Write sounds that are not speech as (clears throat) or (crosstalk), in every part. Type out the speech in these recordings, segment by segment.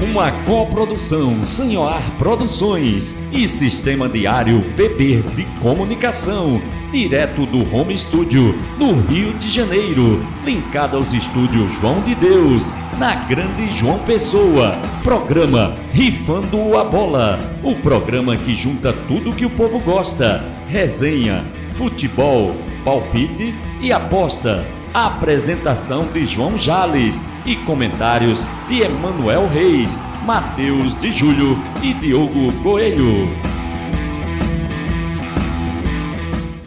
Uma coprodução Sanhoar Produções e Sistema Diário PB de Comunicação, direto do Home Studio, no Rio de Janeiro, linkado aos estúdios João de Deus, na Grande João Pessoa. Programa Rifando a Bola, o programa que junta tudo que o povo gosta: resenha, futebol, palpites e aposta Apresentação de João Jales e comentários de Emanuel Reis, Matheus de Júlio e Diogo Coelho.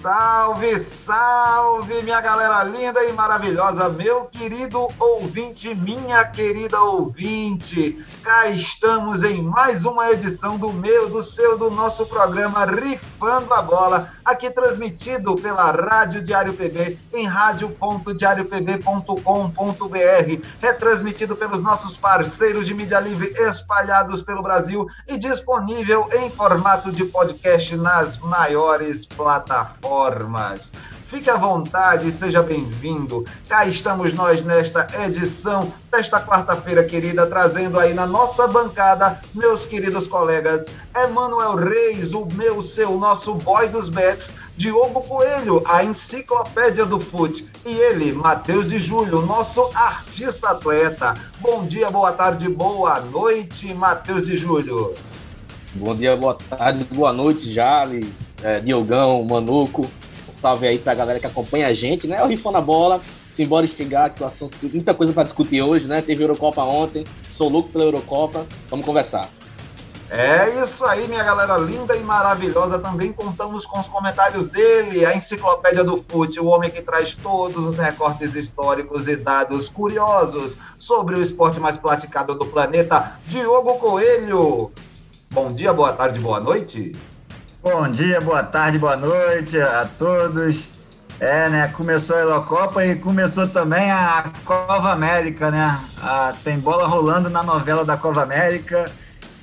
Salve, salve, minha galera linda e maravilhosa, meu querido ouvinte, minha querida ouvinte. Cá estamos em mais uma edição do meu, do seu, do nosso programa Rifando a Bola, aqui transmitido pela Rádio Diário PB em rádio.diariopb.com.br, retransmitido pelos nossos parceiros de mídia livre espalhados pelo Brasil e disponível em formato de podcast nas maiores plataformas plataformas. Fique à vontade seja bem-vindo. Cá estamos nós nesta edição desta quarta-feira, querida, trazendo aí na nossa bancada meus queridos colegas Emanuel Reis, o meu, seu, nosso boy dos bets, Diogo Coelho, a enciclopédia do fute, e ele, Matheus de Júlio, nosso artista atleta. Bom dia, boa tarde, boa noite, Matheus de Júlio. Bom dia, boa tarde, boa noite, Jales, é, Diogão, Manuco salve aí pra galera que acompanha a gente, né? O Rifão na Bola, simbora estigar, que o assunto, muita coisa para discutir hoje, né? Teve Eurocopa ontem, sou louco pela Eurocopa, vamos conversar. É isso aí, minha galera linda e maravilhosa. Também contamos com os comentários dele, a enciclopédia do fute, o homem que traz todos os recortes históricos e dados curiosos sobre o esporte mais praticado do planeta, Diogo Coelho. Bom dia, boa tarde, boa noite. Bom dia, boa tarde, boa noite a todos. É, né? Começou a Eurocopa e começou também a Cova América, né? A, tem bola rolando na novela da Cova América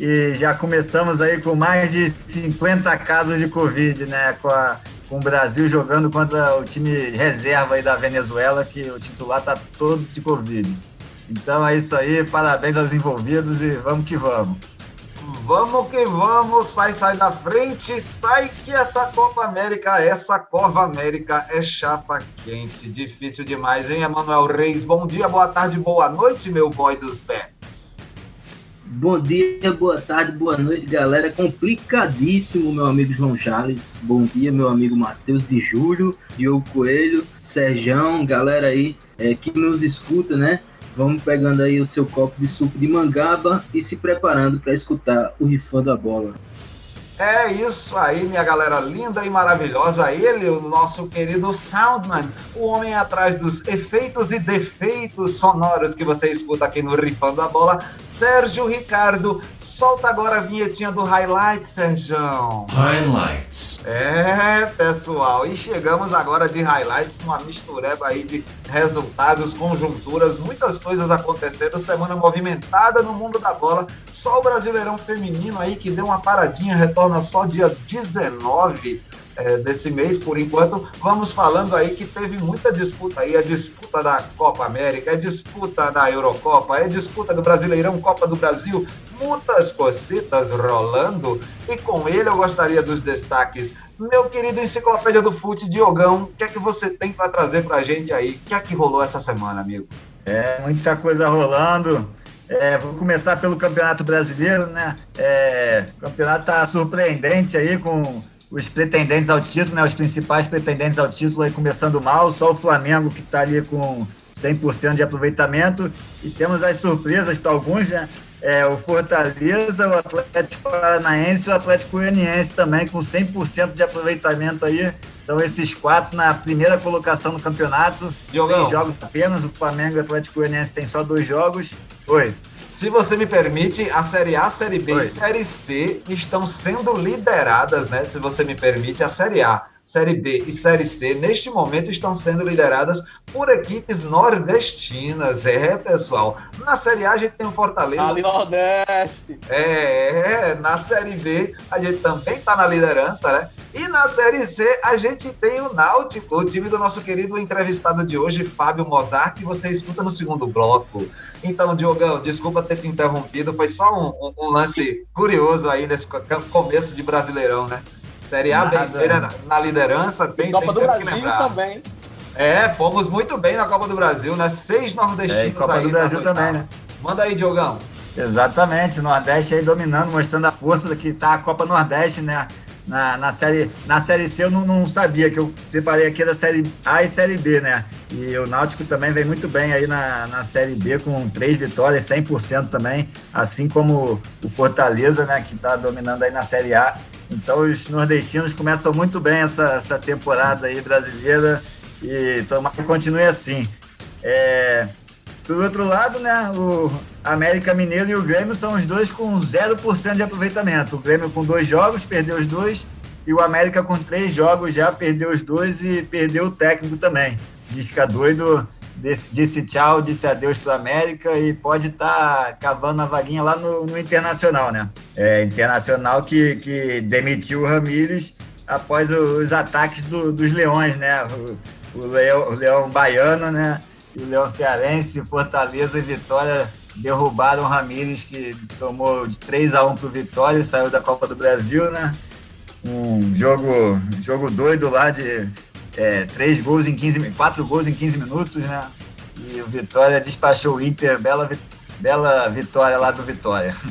e já começamos aí com mais de 50 casos de Covid, né? Com, a, com o Brasil jogando contra o time reserva aí da Venezuela, que o titular tá todo de Covid. Então é isso aí, parabéns aos envolvidos e vamos que vamos. Vamos que vamos, sai, sai da frente, sai que essa Copa América, essa Cova América é chapa quente, difícil demais, hein, Emanuel Reis? Bom dia, boa tarde, boa noite, meu boy dos bets. Bom dia, boa tarde, boa noite, galera. Complicadíssimo, meu amigo João Charles. Bom dia, meu amigo Matheus de Júlio, Diogo Coelho, Serjão, galera aí é, que nos escuta, né? Vamos pegando aí o seu copo de suco de mangaba e se preparando para escutar o Rifando a Bola. É isso aí, minha galera linda e maravilhosa. Ele, o nosso querido Soundman, o homem atrás dos efeitos e defeitos sonoros que você escuta aqui no Rifando a Bola, Sérgio Ricardo. Solta agora a vinhetinha do Highlight, Sérgio. Highlights. É, pessoal, e chegamos agora de highlights, uma mistureba aí de resultados, conjunturas, muitas coisas acontecendo, semana movimentada no mundo da bola. Só o Brasileirão Feminino aí que deu uma paradinha, retorna retorna só dia 19 é, desse mês, por enquanto. Vamos falando aí que teve muita disputa aí, a disputa da Copa América, a disputa da Eurocopa, a disputa do Brasileirão Copa do Brasil, muitas cositas rolando. E com ele eu gostaria dos destaques. Meu querido Enciclopédia do Fute, Diogão, o que é que você tem para trazer para a gente aí? O que é que rolou essa semana, amigo? É, muita coisa rolando. É, vou começar pelo Campeonato Brasileiro, né? É, o campeonato está surpreendente aí com os pretendentes ao título, né? Os principais pretendentes ao título aí começando mal, só o Flamengo que está ali com 100% de aproveitamento e temos as surpresas para alguns, né? É, o Fortaleza, o Atlético Paranaense e o Atlético Goianiense também com 100% de aproveitamento aí. Então esses quatro na primeira colocação no campeonato. Diogão. Três jogos apenas, o Flamengo e o Atlético Goianiense tem só dois jogos. Oi. Se você me permite, a Série A, Série B e Série C estão sendo lideradas, né? Se você me permite, a Série A. Série B e Série C, neste momento estão sendo lideradas por equipes nordestinas. É, pessoal. Na Série A a gente tem o Fortaleza. Ali Nordeste. É, na Série B a gente também está na liderança, né? E na Série C a gente tem o Náutico, o time do nosso querido entrevistado de hoje, Fábio Mozart, que você escuta no segundo bloco. Então, Diogão, desculpa ter te interrompido, foi só um, um, um lance curioso aí nesse começo de Brasileirão, né? Série A, B C na, na liderança, tem, Copa tem do sempre Brasil que lembrar. também. É, fomos muito bem na Copa do Brasil, né? Seis nordestinos É, e Copa aí do nas Brasil também, né? Manda aí, Diogão. Exatamente, o Nordeste aí dominando, mostrando a força que tá a Copa Nordeste, né? Na, na, série, na série C eu não, não sabia, que eu separei aqui da série A e série B, né? E o Náutico também vem muito bem aí na, na série B, com três vitórias, 100% também, assim como o Fortaleza, né? Que tá dominando aí na série A. Então os nordestinos começam muito bem essa, essa temporada aí brasileira e tomara que continue assim. É, por outro lado, né, o América Mineiro e o Grêmio são os dois com 0% de aproveitamento. O Grêmio com dois jogos, perdeu os dois, e o América com três jogos já perdeu os dois e perdeu o técnico também. Disca doido disse, disse tchau, disse adeus para o América e pode estar tá cavando a vaguinha lá no, no Internacional, né? É, Internacional que, que demitiu o Ramires após os ataques do, dos Leões, né? O, o, Leão, o Leão Baiano, né? E o Leão Cearense, Fortaleza e Vitória derrubaram o Ramires, que tomou de 3 a 1 para o Vitória e saiu da Copa do Brasil, né? Um jogo, jogo doido lá de é, três gols em 15 quatro gols em 15 minutos, né? E o Vitória despachou o Inter, bela, bela vitória lá do Vitória. (laughs)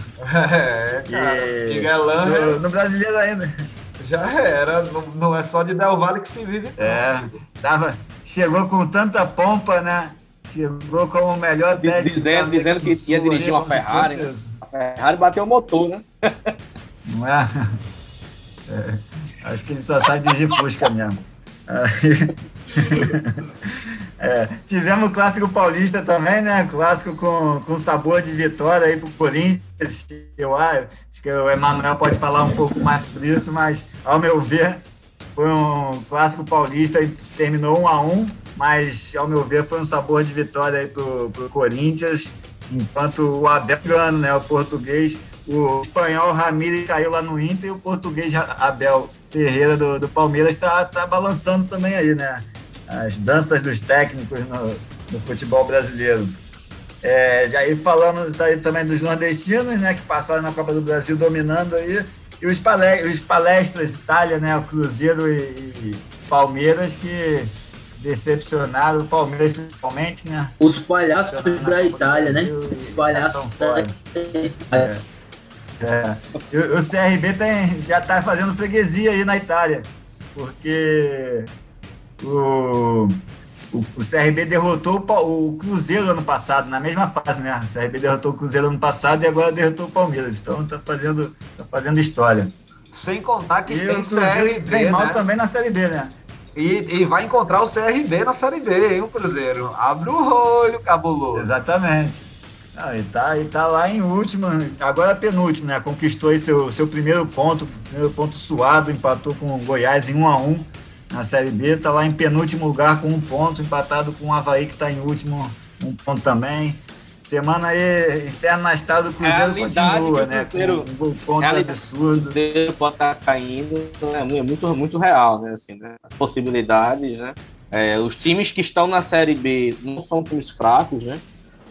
É, cara. E Miguelão no, no brasileiro ainda. já era. Não, não é só de Del Valle que se vive. É, tava, chegou com tanta pompa, né? Chegou como o melhor técnico. dizendo- dizendo que ia dirigir uma se Ferrari, fosse- A Ferrari bateu o motor, né? Não é? (laughs) É, Acho que ele só sabe dirigir Fusca mesmo. Aí- (laughs) É, tivemos o clássico paulista também, né? Clássico com, com sabor de vitória aí pro Corinthians. Eu acho que o Emanuel pode falar um pouco mais sobre isso, mas ao meu ver foi um clássico paulista e terminou um a um, mas ao meu ver foi um sabor de vitória aí pro, pro Corinthians, enquanto o Abel ganhando, né? O português, o espanhol Ramírez caiu lá no Inter e o português Abel Ferreira do, do Palmeiras está tá balançando também aí, né? As danças dos técnicos no, no futebol brasileiro. É, já ir falando também dos nordestinos, né? Que passaram na Copa do Brasil dominando aí. E os, palé os palestras Itália, né? O Cruzeiro e, e Palmeiras que decepcionaram, o Palmeiras principalmente, né? Os palhaços da Itália, né? Os palhaços da. Itália. É. E O, o CRB tem, já está fazendo freguesia aí na Itália, porque o, o, o CRB derrotou o, o Cruzeiro ano passado, na mesma fase, né? O CRB derrotou o Cruzeiro ano passado e agora derrotou o Palmeiras. Então está fazendo, tá fazendo história. Sem contar que E tem o Cruzeiro CRB, vem mal né? também na Série B, né? E, e vai encontrar o CRB na Série B, hein, o Cruzeiro. Abre o olho, cabuloso. Exatamente. Não, e, tá, e tá lá em último, agora penúltimo, né? Conquistou aí seu, seu primeiro ponto, primeiro ponto suado, empatou com o Goiás em 1 a 1 na Série B, tá lá em penúltimo lugar com um ponto, empatado com o Havaí que tá em último, um ponto também. Semana aí, inferno na estrada do Cruzeiro continua, o né? Cruzeiro- com um gol contra realidade- absurdo. Cruzeiro pode estar caindo, é mu- é muito, muito real, né? Assim, né? As possibilidades, né? É, os times que estão na Série B não são times fracos, né?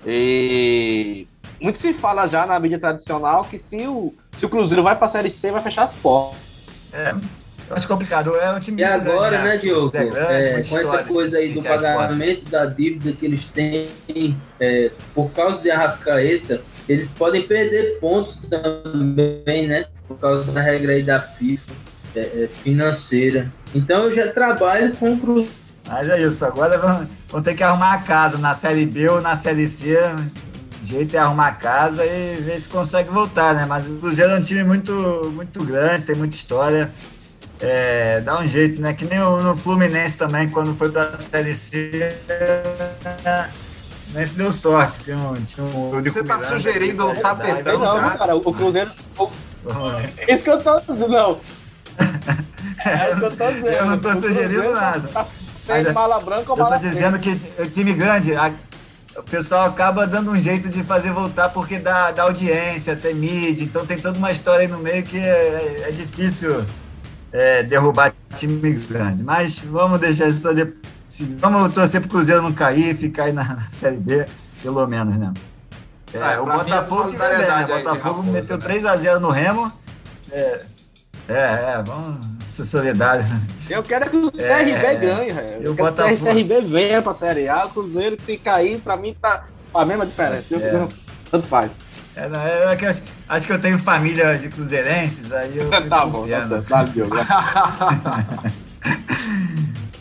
E muito se fala já na mídia tradicional que se o, se o Cruzeiro vai para a Série C, vai fechar as portas. É, eu acho complicado. É um time E agora, grande, né, Diogo? É grande, É, com essa coisa aí do pagamento da dívida que eles têm, é, por causa de Arrascaeta, eles podem perder pontos também, né? Por causa da regra aí da FIFA é, é, financeira. Então eu já trabalho com o Cruzeiro. Mas é isso, agora vão, vão ter que arrumar a casa na Série B ou na Série C. O jeito é arrumar a casa e ver se consegue voltar, né? Mas o Cruzeiro é um time muito, muito grande, tem muita história. É, dá um jeito, né? Que nem o, no Fluminense também, quando foi pra Série C, nem se deu sorte. Tinha um, tinha um Você tá Miranda sugerindo um foi tapetão não, já? cara, o Cruzeiro. (laughs) o- Isso que eu tô dizendo, não. (laughs) É o que eu tô dizendo. Eu não tô sugerindo nada. tá- Tem é- mala branca ou Eu tô mala dizendo que o time grande, a- o pessoal acaba dando um jeito de fazer voltar porque dá, dá audiência, tem mídia, então tem toda uma história aí no meio que é, é difícil é, derrubar time grande. Mas vamos deixar isso para depois. Vamos torcer pro Cruzeiro não cair, ficar aí na, na Série B, pelo menos, né? É, É, o mim, Botafogo que vai bem, né? O Botafogo Raposa, meteu né? 3x0 no Remo. É, é, é, vamos ser solidários. Eu quero que o É, CRB ganhe, velho. e o Eu quero que o CRB venha pra Série A. O Cruzeiro, se cair, pra mim tá a mesma diferença. Tá Eu- Tanto faz. É, não, é, é que eu acho, acho que eu tenho família de cruzeirenses, aí eu (laughs) tá bom, tá. Dá, Diogo. (laughs)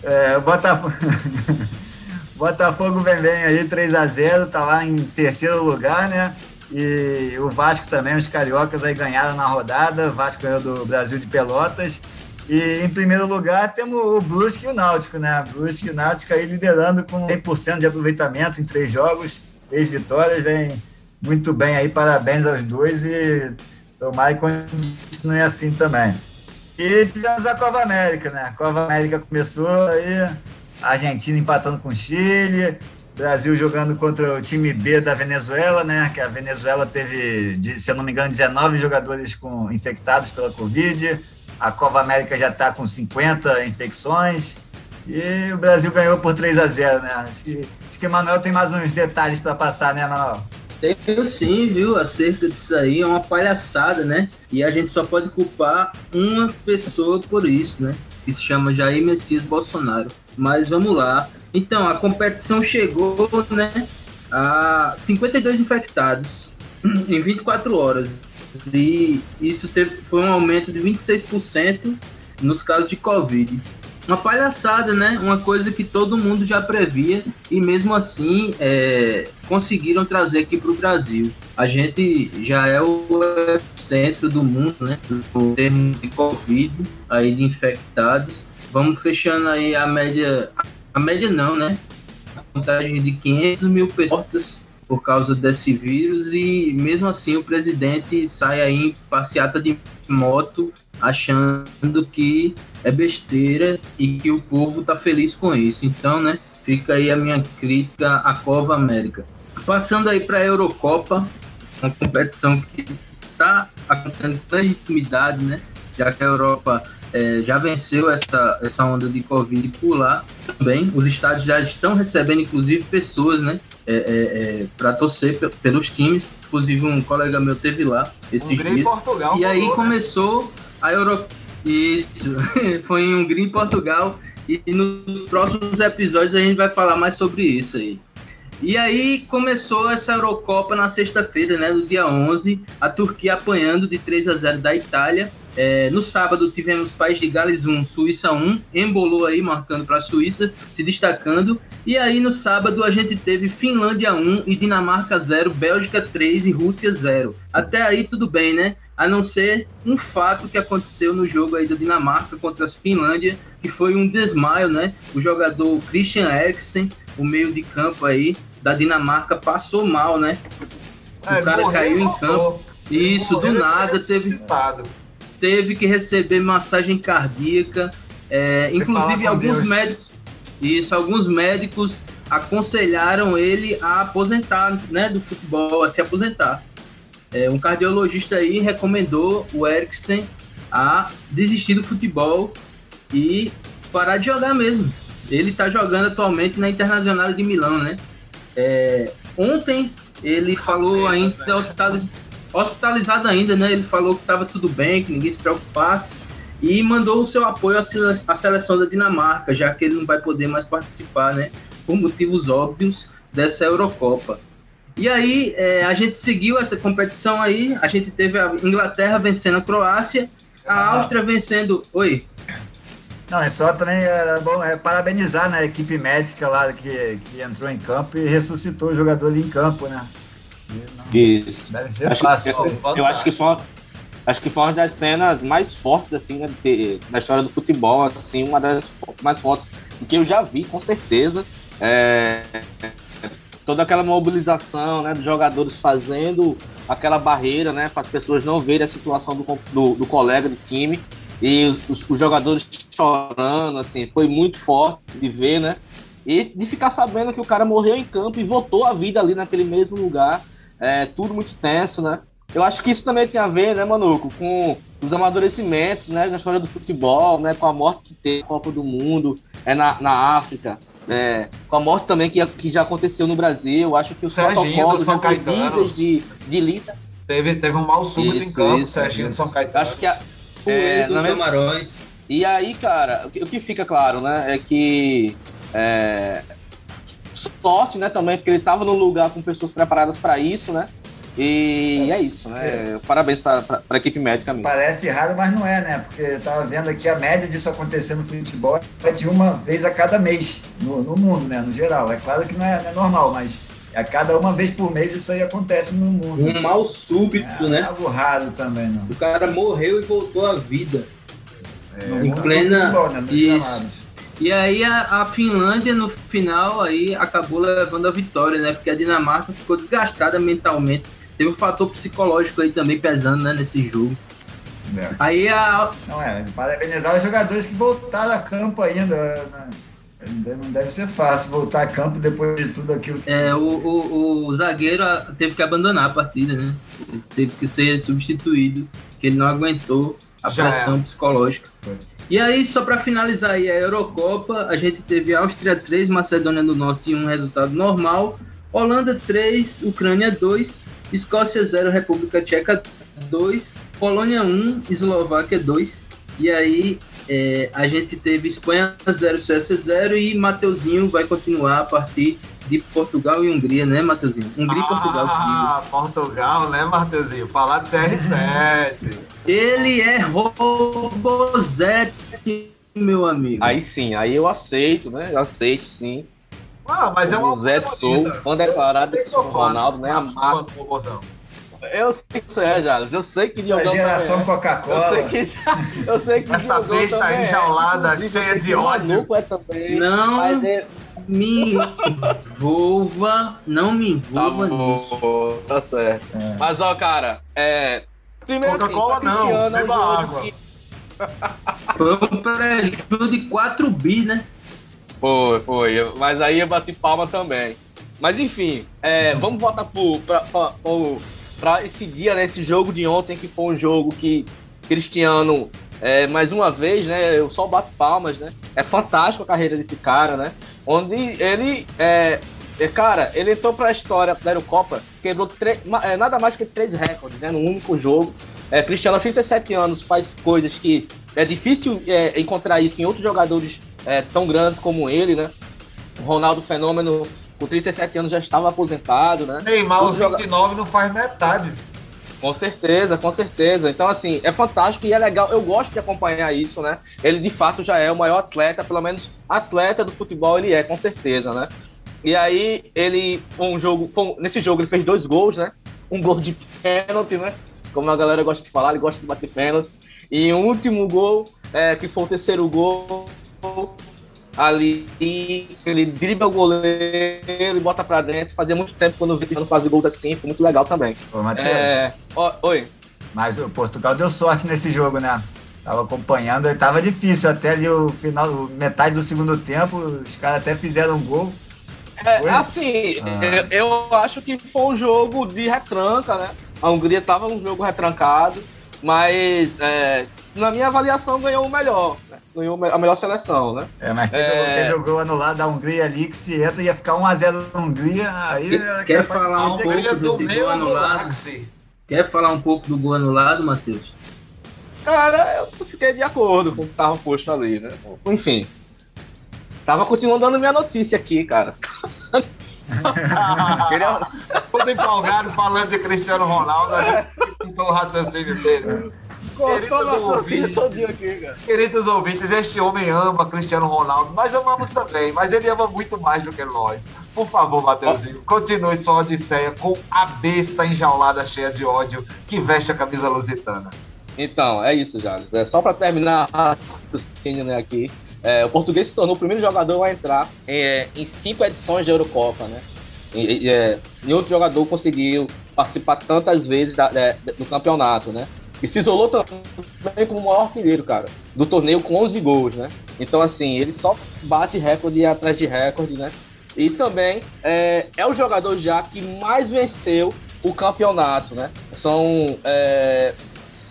É, o Botafogo... (laughs) Botafogo vem bem aí, 3x0, tá lá em terceiro lugar, né? E o Vasco também, os cariocas aí ganharam na rodada, o Vasco ganhou do Brasil de Pelotas. E em primeiro lugar temos o Brusque e o Náutico, né? Brusque e o Náutico aí liderando com 100% de aproveitamento em três jogos, três vitórias, vem muito bem aí, parabéns aos dois e tomara que continue assim também. E tivemos a Copa América, né? A Copa América começou aí, a Argentina empatando com o Chile, Brasil jogando contra o time B da Venezuela, né? Que a Venezuela teve, se eu não me engano, 19 jogadores com, infectados pela Covid. A Copa América já está com 50 infecções. E o Brasil ganhou por 3 a 0 né? Acho que, que o Manuel tem mais uns detalhes para passar, né, Manuel? Tenho sim, viu, acerca disso aí, é uma palhaçada, né? E a gente só pode culpar uma pessoa por isso, né? Que se chama Jair Messias Bolsonaro. Mas vamos lá. Então, a competição chegou, né? A 52 infectados (clears throat) em 24 horas. E isso teve, foi um aumento de 26% nos casos de Covid. Uma palhaçada, né? Uma coisa que todo mundo já previa e mesmo assim é, conseguiram trazer aqui para o Brasil. A gente já é o centro do mundo, né? Em termos de Covid, aí de infectados. Vamos fechando aí a média, a média não, né? A contagem de 500 mil pessoas por causa desse vírus e mesmo assim o presidente sai aí em passeata de moto achando que é besteira e que o povo tá feliz com isso. Então, né, fica aí a minha crítica à Cova América. Passando aí para a Eurocopa, uma competição que está acontecendo com legitimidade, né? Já que a Europa eh, já venceu essa, essa onda de Covid por lá também. Os estádios já estão recebendo, inclusive, pessoas, né? para torcer pe- pelos times. Inclusive, um colega meu teve lá esses Hungria e dias. Portugal. E aí né? começou a Euro... Isso, (laughs) foi em Hungria e Portugal. E nos próximos episódios a gente vai falar mais sobre isso aí. E aí começou essa Eurocopa na sexta-feira, né, no dia 11, a Turquia apanhando de 3 a 0 da Itália. É, no sábado tivemos País de Gales 1, Suíça 1, embolou aí, marcando para a Suíça, se destacando. E aí no sábado a gente teve Finlândia 1 e Dinamarca 0, Bélgica 3 e Rússia 0. Até aí tudo bem, né? A não ser um fato que aconteceu no jogo aí da Dinamarca contra a Finlândia, que foi um desmaio, né? O jogador Christian Eriksen, o meio de campo aí da Dinamarca, passou mal, né? É, o cara morreu caiu em voltou. Isso, do nada, teve, ressuscitado. Teve que receber massagem cardíaca. É, inclusive, alguns Deus. médicos. Isso, alguns médicos aconselharam ele a aposentar, né, do futebol, a se aposentar. É, um cardiologista aí recomendou o Eriksen a desistir do futebol e parar de jogar mesmo. Ele está jogando atualmente na Internacional de Milão, né? É, ontem ele falou ainda hospitaliz- hospitalizado ainda, né? Ele falou que estava tudo bem, que ninguém se preocupasse e mandou o seu apoio à sele- à seleção da Dinamarca, já que ele não vai poder mais participar, né? Por motivos óbvios dessa Eurocopa. E aí é, a gente seguiu essa competição aí, a gente teve a Inglaterra vencendo a Croácia, a Ah. Áustria vencendo. Oi. Não, é só também é bom é, parabenizar né, a equipe médica lá que, que entrou em campo e ressuscitou o jogador ali em campo, né? Isso. Deve ser Acho fácil. que, fantástico. eu acho que foi uma, acho que foi uma das cenas mais fortes assim né, de- da história do futebol, assim, uma das mais fortes que eu já vi, com certeza. É, toda aquela mobilização, né, dos jogadores fazendo aquela barreira, né, para as pessoas não verem a situação do, do, do colega do time e os, os, os, jogadores chorando, assim, foi muito forte de ver, né? E de ficar sabendo que o cara morreu em campo e voltou a vida ali naquele mesmo lugar, é, tudo muito tenso, né? Eu acho que isso também tem a ver, né, Manuco, com os amadurecimentos, né, na história do futebol, né, com a morte que teve na Copa do Mundo, é na, na África, é, com a morte também que, que já aconteceu no Brasil. Eu acho que os Serginho do São Caetano de, de lida. Teve, teve um mal súbito isso, em campo, isso, Serginho isso. do São Caetano. Acho que a, é, na Camarões. E aí, cara, o que, o que, fica claro, né, é que é, sorte, né, também, porque ele estava num lugar com pessoas preparadas para isso, né? E é, é isso, né? É. Parabéns para a equipe médica mesmo. Parece errado, mas não é, né? Porque eu tava vendo aqui a média disso acontecer no futebol é de uma vez a cada mês no, no mundo, né? No geral. É claro que não é, não é, normal, mas a cada uma vez por mês isso aí acontece no mundo. Um mal súbito, é, né? Algo raro também, não. O cara morreu e voltou à vida. É, em plena. Futebol, né? Isso. E aí a, a, Finlândia no final aí acabou levando a vitória, né? Porque a Dinamarca ficou desgastada mentalmente Teve um fator psicológico aí também pesando, né, nesse jogo. É. Aí a. Não é, parabenizar os jogadores que voltaram a campo ainda. Né? Não deve ser fácil voltar a campo depois de tudo aquilo. É, o, o, o zagueiro teve que abandonar a partida, né? Ele teve que ser substituído, que ele não aguentou a Já pressão é. psicológica. Foi. E aí, só para finalizar aí a Eurocopa, a gente teve Áustria 3, Macedônia do Norte um resultado normal, Holanda 3, Ucrânia 2, Escócia 0, República Tcheca 2, Polônia 1, Eslováquia 2. E aí é, a gente teve Espanha 0, Suécia 0 e Mateuzinho vai continuar a partir de Portugal e Hungria, né, Mateuzinho? Hungria ah, e Portugal. Ah, Portugal, né, Mateuzinho? Falar de CR7. Ele é Robozete, meu amigo. Aí sim, aí eu aceito, né? Eu aceito, sim. Ah, mas é uma Zé Sou, fã declarado do Ronaldo, né? Amado. Eu sei que você é, Jales. Eu sei que Essa geração é. Coca-Cola. Eu sei que, (laughs) eu sei que Essa besta é. enjaulada, cheia de ódio. É também, não é... me envolva, não me envolva tá nisso. Tá certo. É. Mas, ó, cara, é... Coca-Cola assim, não, beba água. Que... Foi um prejuízo de 4 bi, né? Foi, foi. Mas aí eu bati palma também. Mas enfim, é, vamos voltar para esse dia, né? Esse jogo de ontem, que foi um jogo que Cristiano, é, mais uma vez, né? Eu só bato palmas, né? É fantástico a carreira desse cara, né? Onde ele, é, é cara, ele entrou para a história da Eurocopa, quebrou é, nada mais que três recordes, né? Num único jogo. É, Cristiano, aos 37 anos, faz coisas que é difícil é, encontrar isso em outros jogadores é, tão grandes como ele, né? O Ronaldo Fenômeno, com 37 anos, já estava aposentado, né? Neymar, aos 29, joga... não faz metade. Com certeza, com certeza. Então, assim, é fantástico e é legal. Eu gosto de acompanhar isso, né? Ele, de fato, já é o maior atleta, pelo menos atleta do futebol ele é, com certeza, né? E aí, ele, um jogo, nesse jogo, ele fez dois gols, né? Um gol de pênalti, né? Como a galera gosta de falar, ele gosta de bater pênalti. E o um último gol, é, que foi o terceiro gol, ali, ele dribla o goleiro e bota pra dentro. Fazia muito tempo quando eu vi ele fazer gols assim, foi muito legal também. Ô, é... oi. Mas o Portugal deu sorte nesse jogo, né? Tava acompanhando, tava difícil até ali o final, metade do segundo tempo, os caras até fizeram um gol. É, assim, ah. eu, eu, acho que foi um jogo de retranca, né? A Hungria tava um jogo retrancado, mas é, na minha avaliação ganhou o melhor ganhou a melhor seleção, né? É, mas teve, é... teve o gol anulado da Hungria ali, que se entra ia ficar 1x0 na Hungria, aí... Quer, quer falar um pouco do, do gol anulado? Quer falar um pouco do gol anulado, Matheus? Cara, eu fiquei de acordo com o que tava posto ali, né? Enfim. Tava continuando dando minha notícia aqui, cara. (laughs) Queria... Todo empolgado falando de Cristiano Ronaldo, a gente o raciocínio dele. Queridos ouvintes, queridos ouvintes, este homem ama Cristiano Ronaldo. Nós amamos também, mas ele ama muito mais do que nós. Por favor, Mateuzinho, continue sua odisseia com a besta enjaulada cheia de ódio que veste a camisa lusitana. Então, é isso, Jales. É só para terminar a raciocínio né, aqui. É, o português se tornou o primeiro jogador a entrar é, em cinco edições de Eurocopa, né? E, e, é, outro jogador conseguiu participar tantas vezes da, é, do campeonato, né? E se isolou também como o maior artilheiro, cara, do torneio com 11 gols, né? Então, assim, ele só bate recorde atrás de recorde, né? E também é, é o jogador já que mais venceu o campeonato, né? São, é,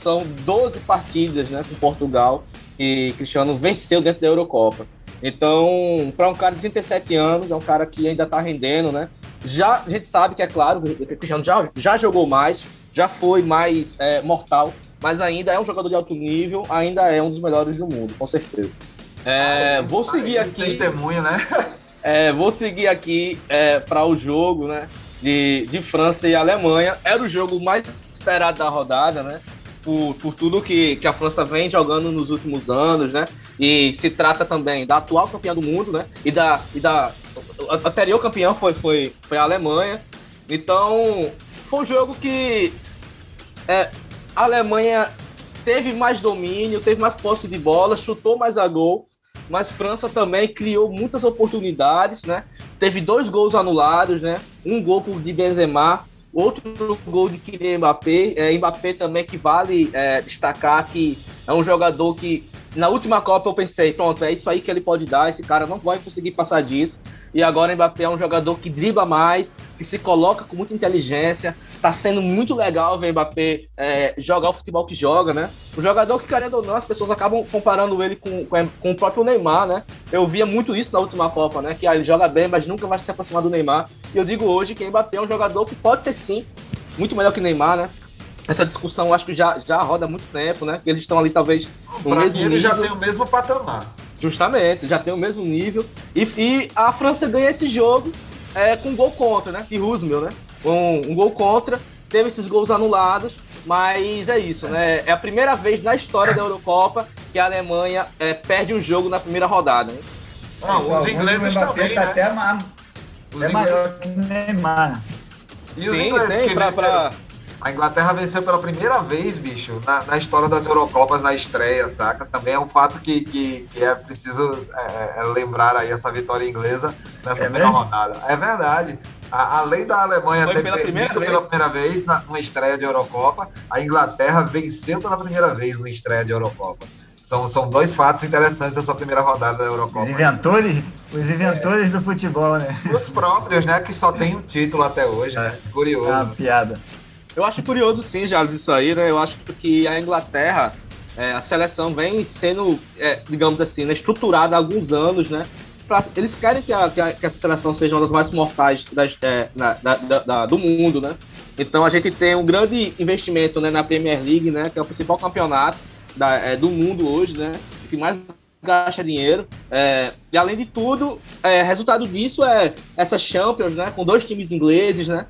são 12 partidas né, com Portugal e Cristiano venceu dentro da Eurocopa. Então, para um cara de 37 anos, é um cara que ainda está rendendo, né? Já a gente sabe que é claro, o Cristiano já, já jogou mais, já foi mais é, mortal, mas ainda é um jogador de alto nível, ainda é um dos melhores do mundo, com certeza. É, vou seguir aqui. Testemunho, né? (laughs) É, vou seguir aqui é, para o jogo, né? De, de França e Alemanha. Era o jogo mais esperado da rodada, né? Por, por tudo que, que a França vem jogando nos últimos anos, né? E se trata também da atual campeã do mundo, né? E da, e da a anterior campeã foi, foi, foi a Alemanha. Então, foi um jogo que é, a Alemanha teve mais domínio, teve mais posse de bola, chutou mais a gol, mas França também criou muitas oportunidades, né? Teve dois gols anulados, né? Um gol de Benzema, outro gol de Kylian Mbappé. É, Mbappé também que vale é, destacar que é um jogador que na última Copa eu pensei, pronto, é isso aí que ele pode dar, esse cara não vai conseguir passar disso. E agora Mbappé é um jogador que dribla mais, que se coloca com muita inteligência. Tá sendo muito legal ver o Mbappé é, jogar o futebol que joga, né? Um jogador que, querendo ou não, as pessoas acabam comparando ele com, com, com, o próprio Neymar, né? Eu via muito isso na última Copa, né? Que ah, ele joga bem, mas nunca vai se aproximar do Neymar. E eu digo hoje que o Mbappé é um jogador que pode ser sim muito melhor que o Neymar, né? Essa discussão acho que já, já roda há muito tempo, né? Eles estão ali talvez no pra mesmo mim, ele já tem o mesmo patamar. Justamente, já tem o mesmo nível. E, e a França ganha esse jogo é, com um gol contra, né? Que Roosevelt, né? Um, um, gol contra, teve esses gols anulados, mas é isso, né? É a primeira vez na história da Eurocopa que a Alemanha é, perde um jogo na primeira rodada. Né? Não, os ingleses também, tá né? até, ma... até maior que Neymar. E os Sim, ingleses que pra, pra... A Inglaterra venceu pela primeira vez, bicho, na, na, história das Eurocopas na estreia, saca? Também é um fato que, que, que é preciso é, é lembrar aí essa vitória inglesa nessa é primeira mesmo? rodada. É verdade. A, além da Alemanha Foi ter pela perdido pela primeira vez na, numa estreia de Eurocopa, a Inglaterra venceu pela primeira vez numa estreia de Eurocopa. São, são dois fatos interessantes dessa primeira rodada da Eurocopa. Os inventores, os inventores é. do futebol, né? Os próprios, né? Que só tem o um título até hoje, né? Curioso. É uma piada. Eu acho curioso, sim, já isso aí, né? Eu acho que a Inglaterra, é, a seleção vem sendo, é, digamos assim, né, estruturada há alguns anos, né? Pra, eles querem que a, que, a, que a seleção seja uma das mais mortais das, é, na, da, da, do mundo, né? Então a gente tem um grande investimento né, na Premier League, né? Que é o principal campeonato da, é, do mundo hoje, né? Que mais gasta dinheiro. É, e além de tudo, é, resultado disso é essa Champions, né? Com dois times ingleses, né?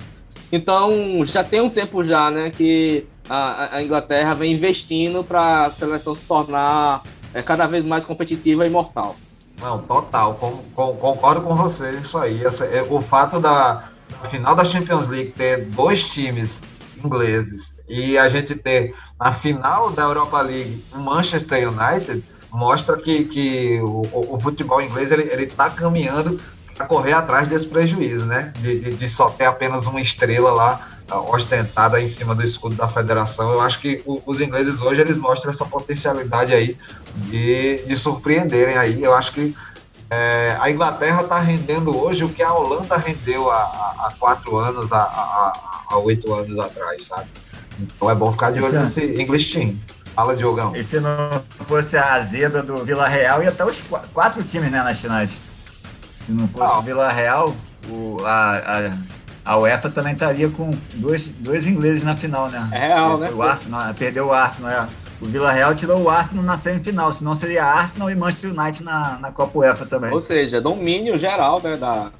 Então, já tem um tempo já, né, que a, a Inglaterra vem investindo para a seleção se tornar é, cada vez mais competitiva e mortal. Não, total, com, com, concordo com você isso aí. Essa, é, o fato da, final da Champions League ter dois times ingleses e a gente ter na final da Europa League o Manchester United mostra que, que o, o futebol inglês ele, ele tá caminhando a correr atrás desse prejuízo, né? De, de, de, só ter apenas uma estrela lá ostentada em cima do escudo da federação. Eu acho que o, os ingleses hoje eles mostram essa potencialidade aí de, de surpreenderem aí. Eu acho que é, a Inglaterra está rendendo hoje o que a Holanda rendeu há, há, quatro anos, há, há, há, oito anos atrás, sabe? Então é bom ficar de olho nesse English Team. Fala, Diogão. E se não fosse a azeda do Vila Real, ia até os quatro times né, nas finais. Se não fosse ah. o Vila Real, o, a, a, a UEFA também estaria com dois, dois ingleses na final, né? É real, né? O Arsenal, perdeu o Arsenal, é. O Vila Real tirou o Arsenal na semifinal, senão seria Arsenal e Manchester United na, na Copa UEFA também. Ou seja, domínio geral, né, da,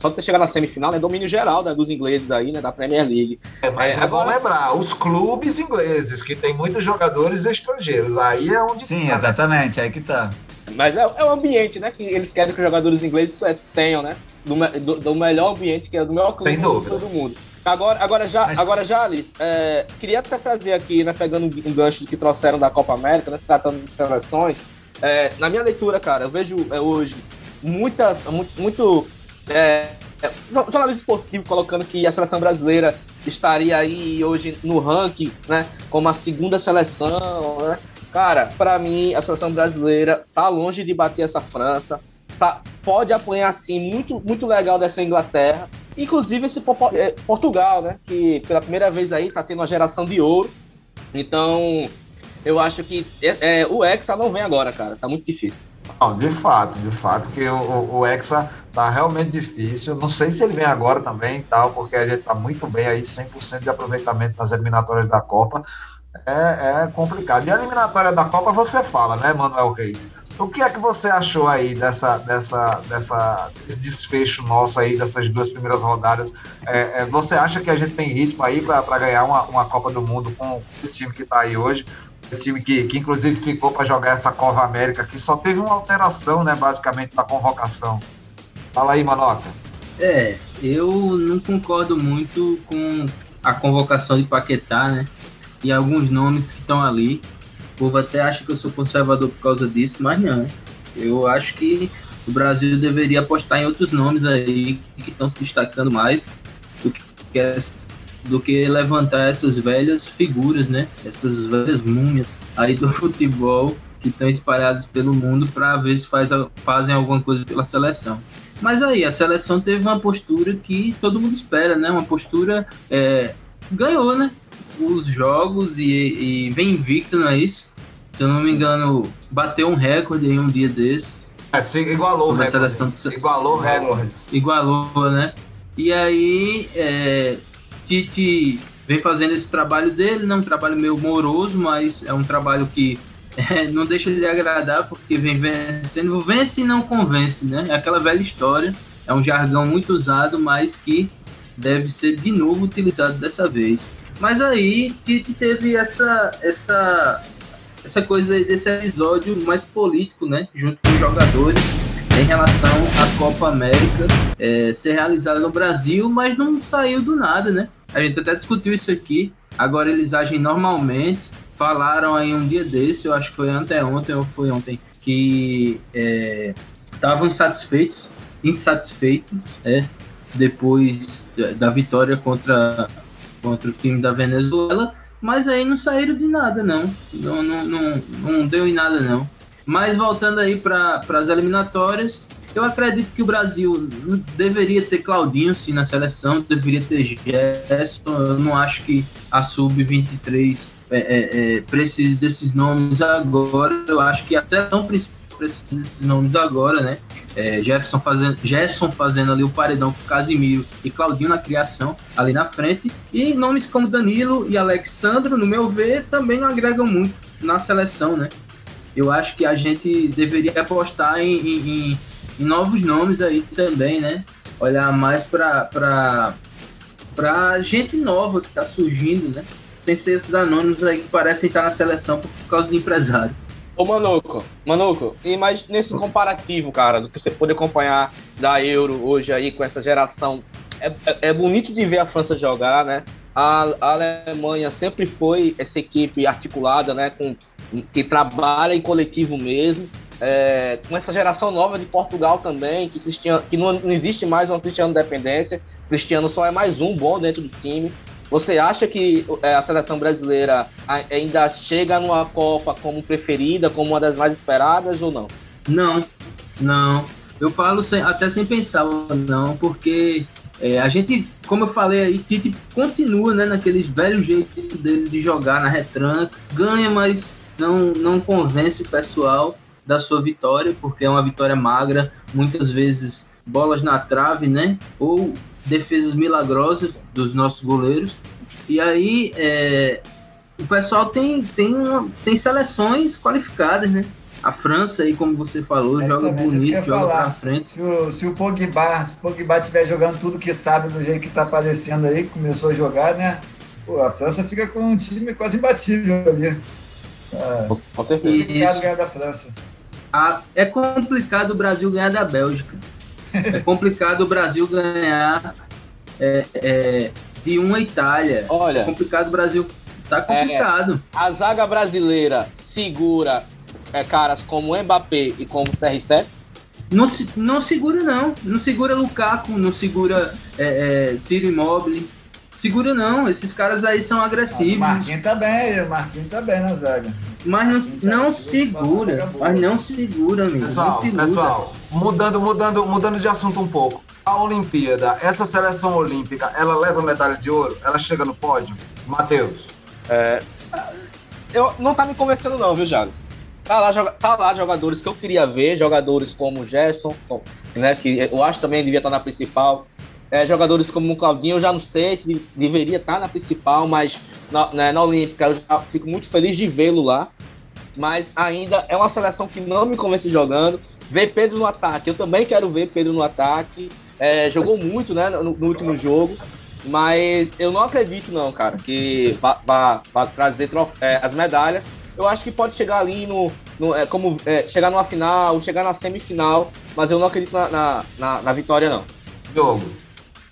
só ter chegar na semifinal, né? Domínio geral né, dos ingleses aí, né? Da Premier League. É, mas é, é agora... bom lembrar, os clubes ingleses, que tem muitos jogadores estrangeiros, aí é onde Sim, tá, exatamente, né? aí que tá. Mas é, é o ambiente, né? Que eles querem que os jogadores ingleses tenham, né? Do, do, do melhor ambiente, que é do melhor clube do mundo. Agora, agora já, Mas... agora já, Alice, é, queria até trazer aqui, né, pegando um gancho que trouxeram da Copa América, né, se tratando de seleções. É, na minha leitura, cara, eu vejo é, hoje muitas, muito, muito é, é, jornalismo esportivo colocando que a seleção brasileira estaria aí hoje no ranking, né? Como a segunda seleção, né? Cara, para mim, a seleção brasileira tá longe de bater essa França. Tá, pode apanhar, sim, muito, muito legal dessa Inglaterra. Inclusive esse é, Portugal, né? Que pela primeira vez aí tá tendo uma geração de ouro. Então, eu acho que é, é, o Hexa não vem agora, cara. Tá muito difícil. Não, de fato, de fato, que o, o, o, Hexa tá realmente difícil. Não sei se ele vem agora também tal, porque a gente tá muito bem aí, 100% de aproveitamento nas eliminatórias da Copa. É, é, complicado. E a eliminatória da Copa você fala, né, Manuel Reis? O que é que você achou aí dessa, dessa, dessa, desse desfecho nosso aí, dessas duas primeiras rodadas? É, é, você acha que a gente tem ritmo aí para ganhar uma, uma Copa do Mundo com esse time que está aí hoje? Esse time que, que inclusive ficou para jogar essa Copa América, que só teve uma alteração, né, basicamente, na convocação. Fala aí, Manoca. É, eu não concordo muito com a convocação de Paquetá, né? E alguns nomes que estão ali povo até acha que eu sou conservador por causa disso, mas não. Eu acho que o Brasil deveria apostar em outros nomes aí que estão se destacando mais do que, do que levantar essas velhas figuras, né? Essas velhas múmias aí do (laughs) futebol que estão espalhados pelo mundo para ver se faz, fazem alguma coisa pela seleção. Mas aí, a seleção teve uma postura que todo mundo espera, né? Uma postura. É, ganhou, né? Os jogos e, e vem invicto, não é isso? se eu não me engano, bateu um recorde em um dia desse. É, sim, igualou o recorde. Do... Igualou recorde. Igualou, né? E aí, é, Tite vem fazendo esse trabalho dele, não é um trabalho meio moroso, mas é um trabalho que (laughs) é, não deixa de agradar, porque vem vencendo, vence e não convence, né? É aquela velha história, é um jargão muito usado, mas que deve ser de novo utilizado dessa vez. Mas aí, Tite teve essa, essa essa coisa desse episódio mais político, né? Junto com os jogadores em relação à Copa América é, ser realizada no Brasil, mas não saiu do nada, né? A gente até discutiu isso aqui. Agora eles agem normalmente. Falaram aí um dia desse, eu acho que foi anteontem ou foi ontem, que estavam é, insatisfeitos, insatisfeitos, é, depois da vitória contra, contra o time da Venezuela mas aí não saíram de nada, não. Não, não, não, não deu em nada, não. Mas voltando aí para as eliminatórias, eu acredito que o Brasil deveria ter Claudinho sim na seleção, deveria ter Gerson. Eu não acho que a Sub-23 é, é, é, precise desses nomes agora. Eu acho que a seleção principal nomes agora, né? É, Jefferson fazendo, Gerson fazendo ali o paredão com Casimiro e Claudinho na criação ali na frente. E nomes como Danilo e Alexandro, no meu ver, também agregam muito na seleção, né? Eu acho que a gente deveria apostar em, em, em novos nomes aí também, né? Olhar mais para para gente nova que está surgindo, né? Sem ser esses anônimos aí que parecem estar na seleção por causa do empresário. Ô, Manuco, Manuco, e mais nesse comparativo, cara, do que você pode acompanhar da Euro hoje aí com essa geração, é, é, é bonito de ver a França jogar, né? A, a, Alemanha sempre foi essa equipe articulada, né? Com, que trabalha em coletivo mesmo. É, com essa geração nova de Portugal também, que, Cristiano, que não, não existe mais uma Cristiano dependência. Cristiano só é mais um bom dentro do time. Você acha que é, a seleção brasileira ainda chega numa Copa como preferida, como uma das mais esperadas ou não? Não, não. Eu falo sem, até sem pensar, não, porque é, a gente, como eu falei aí, Tite continua né, naqueles velhos jeitos dele de jogar na retranca, ganha, mas não, não convence o pessoal da sua vitória, porque é uma vitória magra, muitas vezes bolas na trave, né? Ou defesas milagrosas dos nossos goleiros. E aí é, o pessoal tem, tem, uma, tem seleções qualificadas, né? A França aí, como você falou, é, joga bonito, joga falar. pra frente. Se o, se o Pogba, se o Pogba estiver jogando tudo que sabe do jeito que tá aparecendo aí, começou a jogar, né? Pô, a França fica com um time quase imbatível ali. É, com certeza. É complicado ganhar da França. Ah, é complicado o Brasil ganhar da Bélgica. É complicado o Brasil ganhar é, é, de uma Itália. Olha. É complicado o Brasil. Tá complicado. É, a zaga brasileira segura é, caras como Mbappé e como CR7? Não, não segura, não. Não segura Lukaku, não segura é, é, Ciro Immobile. Segura não, esses caras aí são agressivos. o Marquinhos tá bem, o Marquinhos tá bem na zaga. Mas não, não segura, mas não segura, amigo. Pessoal, segura. pessoal, mudando, mudando, mudando de assunto um pouco. A Olimpíada, essa seleção olímpica, ela leva medalha de ouro? Ela chega no pódio? Matheus. É, eu, não tá me convencendo não, viu, Jales? Tá lá, tá lá jogadores que eu queria ver, jogadores como o Gerson, né, que eu acho também devia estar na principal. É, jogadores como o Claudinho, eu já não sei se deveria estar na principal, mas na, né, na Olímpica eu já fico muito feliz de vê-lo lá. Mas ainda é uma seleção que não me convence jogando. Ver Pedro no ataque, eu também quero ver Pedro no ataque. É, jogou muito né, no, no, último jogo, mas eu não acredito, não, cara, que vai trazer é, as medalhas. Eu acho que pode chegar ali no. no é, como é, chegar numa final, chegar na semifinal, mas eu não acredito na, na, na, na vitória, não. Jogo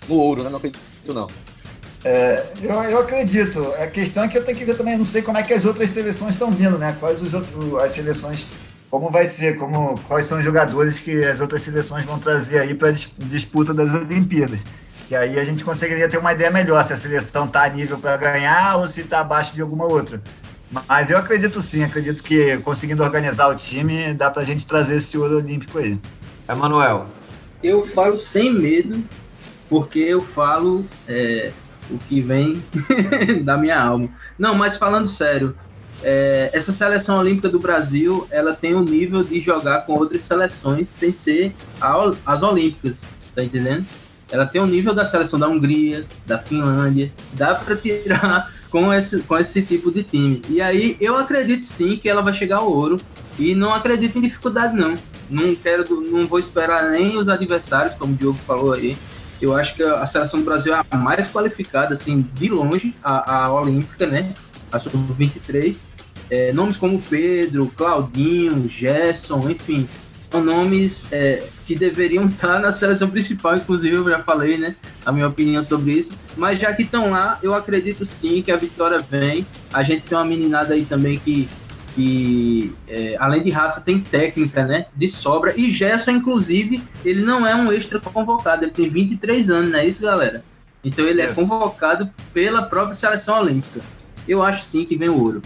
no ouro, né? Não acredito, não. É, eu, eu acredito. A questão é que eu tenho que ver também, não sei como é que as outras seleções estão vindo, né? Quais os outros, as seleções, como vai ser, como, quais são os jogadores que as outras seleções vão trazer aí para a disputa das Olimpíadas. E aí a gente conseguiria ter uma ideia melhor se a seleção está a nível para ganhar ou se está abaixo de alguma outra. Mas eu acredito sim, acredito que conseguindo organizar o time, dá para a gente trazer esse ouro olímpico aí. Emanuel. Eu falo sem medo porque eu falo é, o que vem (laughs) da minha alma. Não, mas falando sério, é, essa seleção olímpica do Brasil, ela tem o um nível de jogar com outras seleções sem ser a, as olímpicas, tá entendendo? Ela tem o um nível da seleção da Hungria, da Finlândia, dá para tirar (laughs) com esse, com esse tipo de time. E aí eu acredito sim que ela vai chegar ao ouro e não acredito em dificuldade não. Não quero, não vou esperar nem os adversários, como o Diogo falou aí, eu acho que a seleção do Brasil é a mais qualificada, assim, de longe, a, a Olímpica, né? A Sub-23. É, nomes como Pedro, Claudinho, Gerson, enfim, são nomes é, que deveriam estar na seleção principal, inclusive eu já falei, né? A minha opinião sobre isso. Mas já que estão lá, eu acredito sim que a vitória vem. A gente tem uma meninada aí também que que é, além de raça tem técnica, né, de sobra. E Gerson, inclusive, ele não é um extra convocado, ele tem 23 anos, não é isso, galera? Então ele é convocado pela própria seleção olímpica. Eu acho sim que vem o ouro.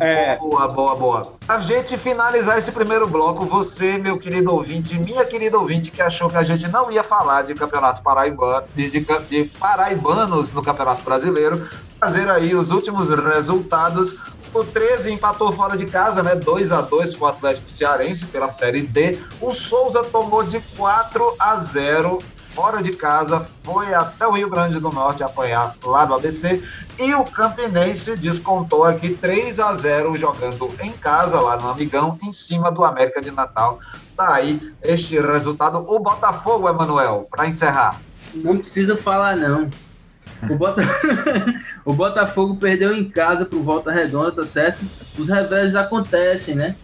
É... Boa, boa, boa. A gente finalizar esse primeiro bloco, você, meu querido ouvinte, minha querida ouvinte, que achou que a gente não ia falar de campeonato paraibano, de, de, de paraibanos no Campeonato Brasileiro, fazer aí os últimos resultados o 13 empatou fora de casa, né? 2 a 2 com o Atlético Cearense pela Série D. O Souza tomou de 4 a 0 fora de casa, foi até o Rio Grande do Norte apanhar lá do ABC. E o Campinense descontou aqui 3 a 0 jogando em casa, lá no Amigão, em cima do América de Natal. Tá aí este resultado. O Botafogo, Emanuel, para encerrar. Não precisa falar, não. O, Bota... (laughs) o Botafogo perdeu em casa pro Volta Redonda, tá certo? Os revés acontecem, né?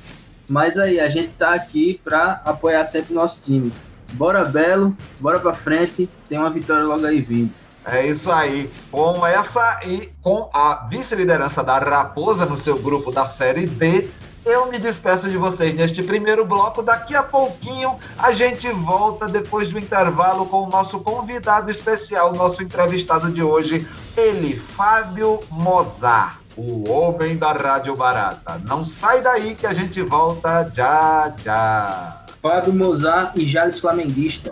Mas aí, a gente tá aqui para apoiar sempre o nosso time. Bora Belo, bora pra frente, tem uma vitória logo aí vindo. É isso aí. Com essa e com a vice-liderança da Raposa no seu grupo da Série B, eu me despeço de vocês neste primeiro bloco. Daqui a pouquinho a gente volta depois do intervalo com o nosso convidado especial, nosso entrevistado de hoje, ele, Fábio Mozart, o homem da Rádio Barata. Não sai daí que a gente volta já já. Fábio Mozart e Jales Flamenguista.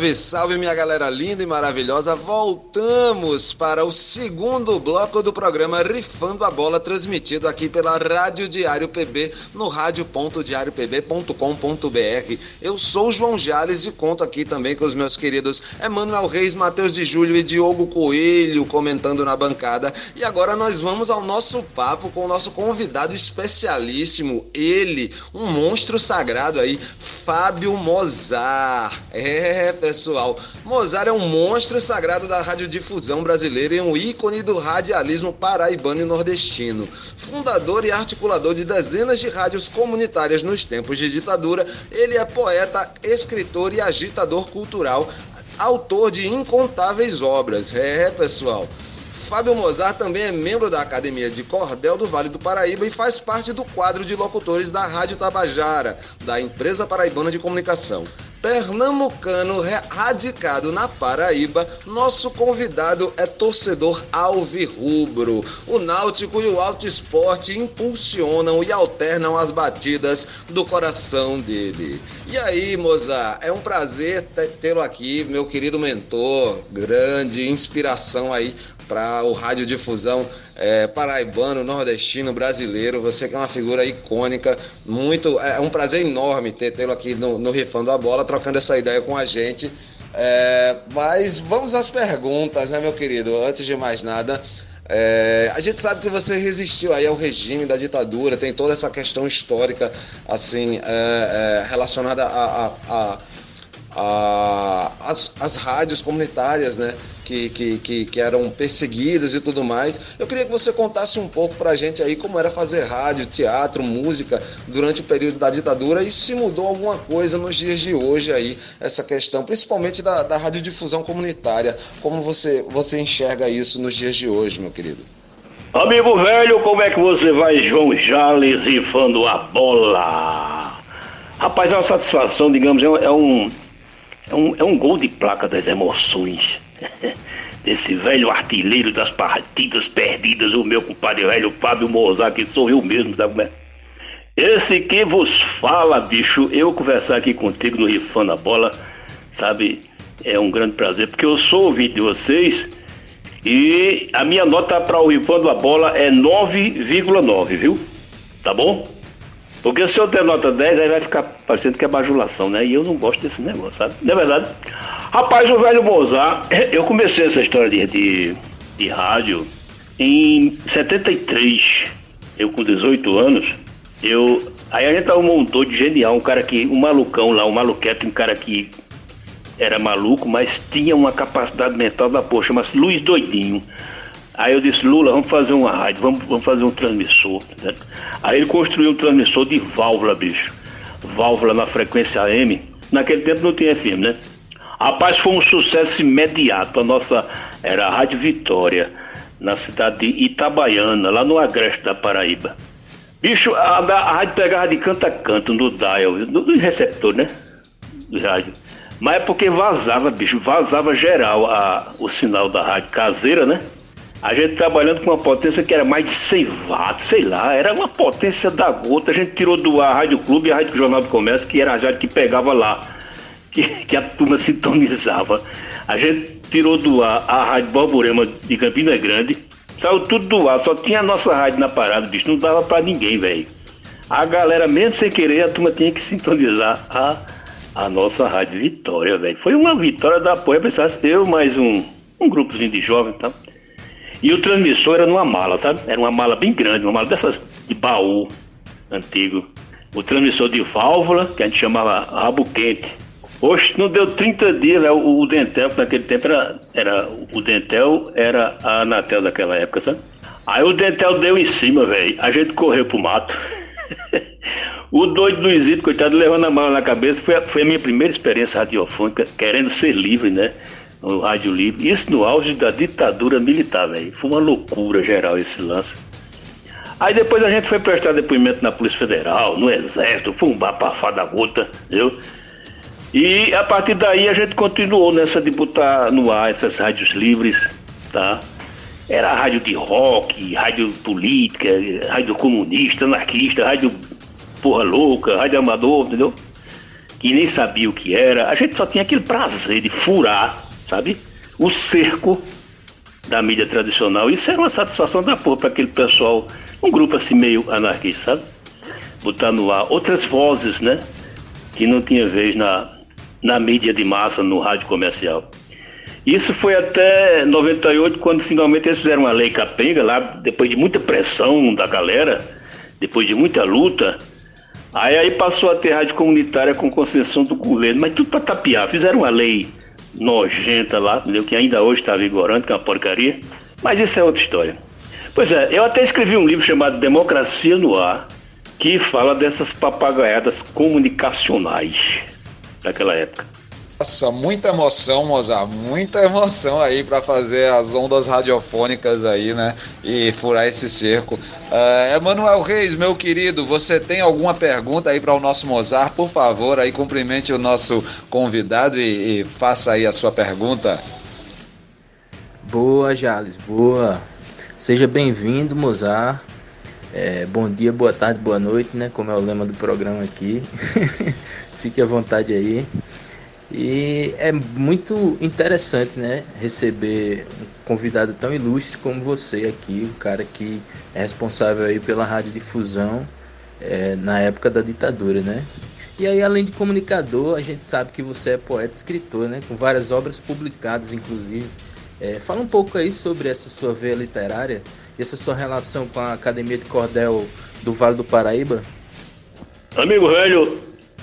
Salve, salve minha galera linda e maravilhosa. Voltamos para o segundo bloco do programa Rifando a Bola, transmitido aqui pela Rádio Diário PB, no rádio.diariopb.com.br. Eu sou o João Jales e conto aqui também com os meus queridos Emanuel Reis, Matheus de Júlio e Diogo Coelho comentando na bancada. E agora nós vamos ao nosso papo com o nosso convidado especialíssimo, ele, um monstro sagrado aí, Fábio Mozart. É, pessoal. Mozart é um monstro sagrado da radiodifusão brasileira e um ícone do radialismo paraibano e nordestino. Fundador e articulador de dezenas de rádios comunitárias nos tempos de ditadura, ele é poeta, escritor e agitador cultural, autor de incontáveis obras. É, pessoal. Fábio Mozart também é membro da Academia de Cordel do Vale do Paraíba e faz parte do quadro de locutores da Rádio Tabajara, da Empresa Paraibana de Comunicação. Pernambucano radicado na Paraíba, nosso convidado é torcedor alvirrubro. O Náutico e o Alto Esporte impulsionam e alternam as batidas do coração dele. E aí, moça, é um prazer tê-lo aqui, meu querido mentor, grande inspiração aí para o radiodifusão é, paraibano, nordestino, brasileiro. Você que é uma figura icônica, muito. É um prazer enorme ter tê-lo aqui no, no Rifando a Bola, trocando essa ideia com a gente. É, mas vamos às perguntas, né, meu querido? Antes de mais nada. É, a gente sabe que você resistiu aí ao regime da ditadura, tem toda essa questão histórica assim é, é, relacionada a, a, a, a as, as rádios comunitárias, né? que, que, que, que, eram perseguidas e tudo mais. Eu queria que você contasse um pouco pra gente aí como era fazer rádio, teatro, música durante o período da ditadura e se mudou alguma coisa nos dias de hoje aí, essa questão, principalmente da, da radiodifusão comunitária. Como você, você enxerga isso nos dias de hoje, meu querido? Amigo velho, como é que você vai, João Jales, rifando a bola? Rapaz, é uma satisfação, digamos, é um, é um, é um, gol de placa das emoções (laughs) Desse velho artilheiro das partidas perdidas, o meu compadre velho Fábio Mozart, que sou eu mesmo, sabe como é? Esse que vos fala, bicho, eu conversar aqui contigo no Rifando a Bola, sabe? É um grande prazer, porque eu sou ouvinte de vocês e a minha nota para o Rifando a Bola é 9,9, viu? Tá bom? Porque se eu der nota 10, aí vai ficar parecendo que é bajulação, né? E eu não gosto desse negócio, sabe? Não é verdade? Rapaz, o velho Mozart, eu comecei essa história de, de, de rádio em 73. Eu com 18 anos, eu. Aí a gente arrumou um doido genial, um cara que. Um malucão lá, um maluquete, um cara que era maluco, mas tinha uma capacidade mental da porra, chama-se Luiz Doidinho. Aí eu disse, Lula, vamos fazer uma rádio, vamos, vamos fazer um transmissor. Né? Aí ele construiu um transmissor de válvula, bicho. Válvula na frequência AM. Naquele tempo não tinha FM, né? Rapaz, foi um sucesso imediato. A nossa era a Rádio Vitória, na cidade de Itabaiana, lá no Agreste da Paraíba. Bicho, a, a rádio pegava de canto a canto no dial, no, no receptor, né? Do rádio. Mas é porque vazava, bicho, vazava geral a, o sinal da rádio caseira, né? A gente trabalhando com uma potência que era mais de 100 watts, sei lá, era uma potência da gota. A gente tirou do ar a Rádio Clube e a Rádio Jornal do Comércio, que era a rádio que pegava lá que, que a turma (laughs) sintonizava. A gente tirou do ar a Rádio Borborema de Campina Grande, saiu tudo do ar, só tinha a nossa rádio na parada, bicho, não dava para ninguém, velho. A galera, mesmo sem querer, a turma tinha que sintonizar a, a nossa Rádio Vitória, velho. Foi uma vitória da apoio, pensasse eu mais um, um grupozinho de jovens, tá? E o transmissor era numa mala, sabe? Era uma mala bem grande, uma mala dessas de baú antigo. O transmissor de válvula, que a gente chamava rabo quente. Oxe, não deu 30 dias, né? o, o Dentel, que naquele tempo era, era. O Dentel era a Anatel daquela época, sabe? Aí o Dentel deu em cima, velho. A gente correu pro mato. (laughs) o doido Luizito, coitado, levando a mala na cabeça. Foi, foi a minha primeira experiência radiofônica, querendo ser livre, né? No rádio livre. Isso no auge da ditadura militar, velho. Foi uma loucura geral esse lance. Aí depois a gente foi prestar depoimento na Polícia Federal, no Exército, foi um bafafá da gota, viu? E a partir daí a gente continuou nessa de botar no ar essas rádios livres, tá? Era rádio de rock, rádio política, rádio comunista, anarquista, rádio porra louca, rádio amador, entendeu? Que nem sabia o que era. A gente só tinha aquele prazer de furar, sabe? O cerco da mídia tradicional. Isso era uma satisfação da porra para aquele pessoal, um grupo assim meio anarquista, sabe? Botar no ar outras vozes, né? Que não tinha vez na, na mídia de massa, no rádio comercial. Isso foi até 98, quando finalmente eles fizeram uma lei capenga, lá depois de muita pressão da galera, depois de muita luta. Aí, aí passou a ter rádio comunitária com concessão do governo, mas tudo para tapiar. Fizeram uma lei nojenta lá, entendeu? que ainda hoje está vigorando, que é uma porcaria. Mas isso é outra história. Pois é, eu até escrevi um livro chamado Democracia no Ar, que fala dessas papagaiadas comunicacionais daquela época. Nossa, muita emoção, Mozart, muita emoção aí para fazer as ondas radiofônicas aí, né? E furar esse cerco. Uh, Emanuel Reis, meu querido, você tem alguma pergunta aí para o nosso Mozart? Por favor, aí cumprimente o nosso convidado e, e faça aí a sua pergunta. Boa, Jales, boa. Seja bem-vindo, Mozart. É, bom dia, boa tarde, boa noite, né? Como é o lema do programa aqui. (laughs) Fique à vontade aí. E é muito interessante, né, receber um convidado tão ilustre como você aqui, um cara que é responsável aí pela radiodifusão é, na época da ditadura, né? E aí, além de comunicador, a gente sabe que você é poeta escritor, né? Com várias obras publicadas, inclusive. É, fala um pouco aí sobre essa sua veia literária e essa sua relação com a Academia de Cordel do Vale do Paraíba. Amigo velho,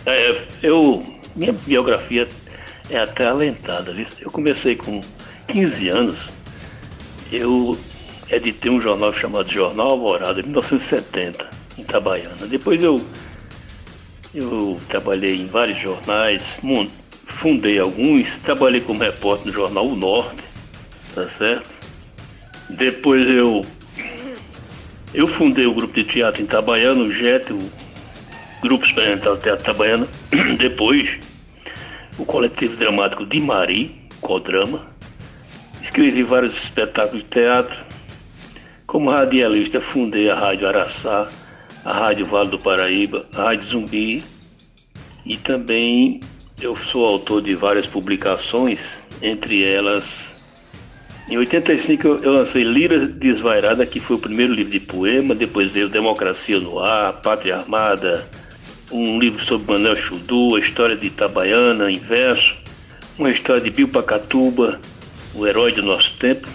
é, eu minha biografia é até alentada. Viu? Eu comecei com 15 anos. Eu editei um jornal chamado Jornal Alvorada, em 1970, em Itabaiana. Depois eu, eu trabalhei em vários jornais, fundei alguns, trabalhei como repórter no jornal O Norte, tá certo? Depois eu eu fundei o grupo de teatro em Itabaiana, o JET, o Grupo Experimental Teatro Itabaiana. (clears throat) Depois o coletivo dramático de Mari, Codrama. Escrevi vários espetáculos de teatro. Como radialista, fundei a Rádio Araçá, a Rádio Vale do Paraíba, a Rádio Zumbi e também eu sou autor de várias publicações, entre elas em 85 eu, lancei Lira Desvairada, que foi o primeiro livro de poema, depois veio Democracia no Ar, Pátria Armada, um livro sobre Manuel Chudu, a história de Itabaiana, em verso, uma história de Bill Pacatuba, o herói do nosso tempo,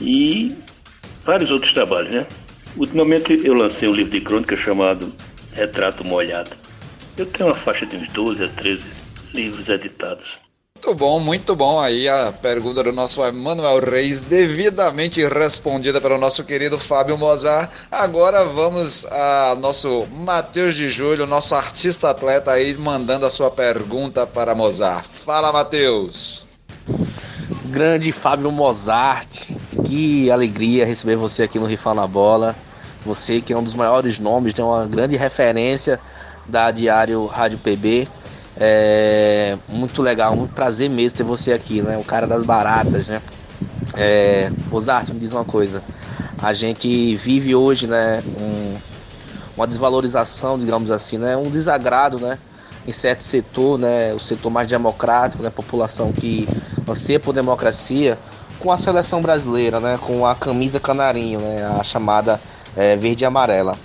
e vários outros trabalhos, né? Ultimamente eu lancei um livro de crônica chamado Retrato Molhado. Eu tenho uma faixa de uns 12 a 13 livros editados. Muito bom, muito bom aí a pergunta do nosso Emanuel Reis, devidamente respondida pelo nosso querido Fábio Mozart. Agora vamos a nosso Matheus de Júlio, nosso artista atleta aí, mandando a sua pergunta para Mozart. Fala, Matheus! Grande Fábio Mozart, que alegria receber você aqui no Rifar na Bola. Você que é um dos maiores nomes, tem uma grande referência da Diário Rádio PB é muito legal, muito prazer mesmo ter você aqui, né? O cara das baratas, né? É, me diz uma coisa. A gente vive hoje, né? Um, uma desvalorização, digamos assim, né? Um desagrado, né? Em certo setor, né? O setor mais democrático, né? População que anseia por democracia, com a seleção brasileira, né? Com a camisa canarinho, né? A chamada é, verde e amarela.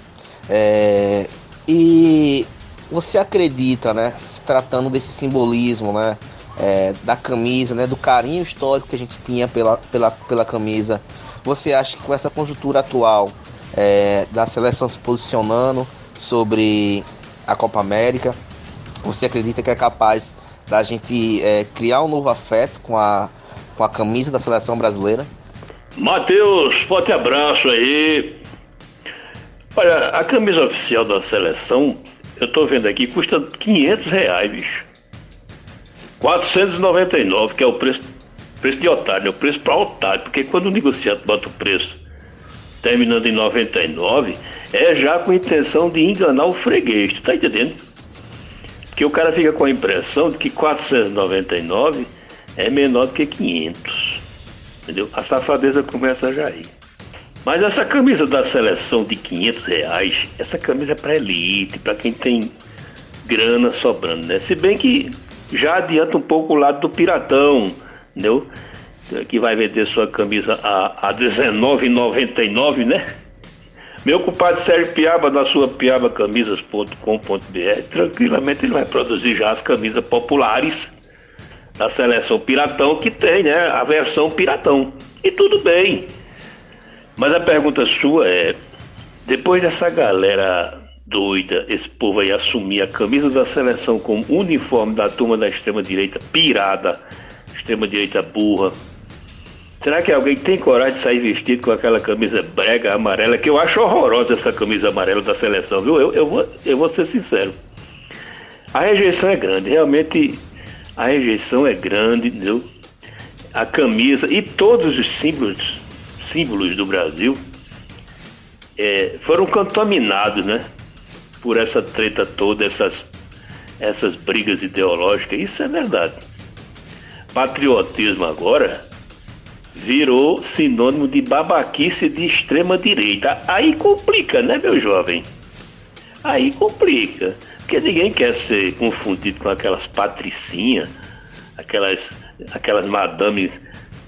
É, e você acredita, né, se tratando desse simbolismo, né, é, da camisa, né, do carinho histórico que a gente tinha pela, pela, pela camisa, você acha que com essa conjuntura atual é, da seleção se posicionando sobre a Copa América, você acredita que é capaz da gente é, criar um novo afeto com a, com a camisa da seleção brasileira? Matheus, forte abraço aí. Olha, a camisa oficial da seleção eu tô vendo aqui, custa 500 reais, bicho. 499, que é o preço, preço de otário, é o preço para otário, porque quando o negociante bota o preço terminando em 99, é já com intenção de enganar o freguês, tu tá entendendo? Porque o cara fica com a impressão de que 499 é menor do que 500, entendeu? A safadeza começa já aí. Mas essa camisa da seleção de 500 reais, essa camisa é para elite, para quem tem grana sobrando, né? Se bem que já adianta um pouco o lado do piratão, entendeu? Que vai vender sua camisa a, a R$19,99, né? Meu compadre Sérgio Piaba, da sua piabacamisas.com.br, tranquilamente ele vai produzir já as camisas populares da seleção Piratão, que tem, né? A versão Piratão. E tudo bem. Mas a pergunta sua é: depois dessa galera doida, esse povo aí assumir a camisa da seleção como uniforme da turma da extrema-direita pirada, extrema-direita burra, será que alguém tem coragem de sair vestido com aquela camisa brega amarela? Que eu acho horrorosa essa camisa amarela da seleção, viu? Eu, eu, vou, eu vou ser sincero. A rejeição é grande, realmente A rejeição é grande, entendeu? A camisa e todos os símbolos, símbolos do Brasil é, foram contaminados, né? Por essa treta toda, essas, essas brigas ideológicas. Isso é verdade. Patriotismo agora virou sinônimo de babaquice de extrema direita. Aí complica, né, meu jovem? Aí complica. Porque ninguém quer ser confundido com aquelas patricinhas, aquelas, aquelas madames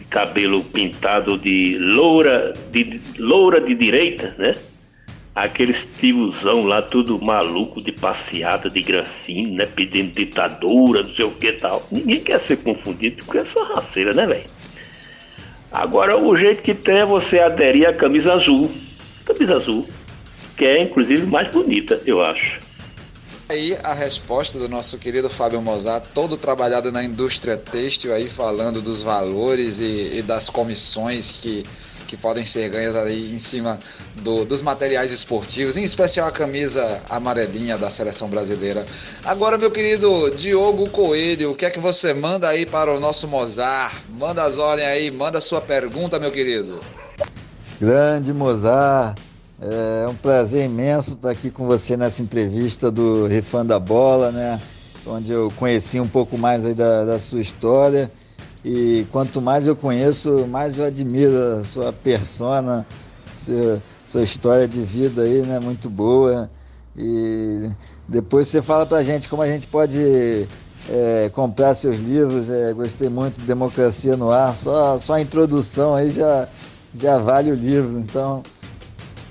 cabelo pintado de loura de, loura de direita, né? Aqueles tiozão lá, tudo maluco de passeada de grafim, né? Pedindo ditadura, não sei o que tal. Ninguém quer ser confundido com essa raceira, né, velho? Agora, o jeito que tem é você aderir à camisa azul. Camisa azul. Que é, inclusive, mais bonita, eu acho. Aí a resposta do nosso querido Fábio Mozart, todo trabalhado na indústria têxtil aí, falando dos valores e, e das comissões que que podem ser ganhas aí em cima do, dos materiais esportivos, em especial a camisa amarelinha da seleção brasileira. Agora, meu querido Diogo Coelho, o que é que você manda aí para o nosso Mozart? Manda as ordens aí, manda a sua pergunta, meu querido. Grande Mozart, é um prazer imenso estar aqui com você nessa entrevista do Rifando a Bola, né? Onde eu conheci um pouco mais aí da, da sua história e quanto mais eu conheço, mais eu admiro a sua persona, sua, sua história de vida aí, né? Muito boa. E depois você fala pra gente como a gente pode é, comprar seus livros. É, gostei muito de Democracia no Ar. Só, só a introdução aí já, já vale o livro. Então,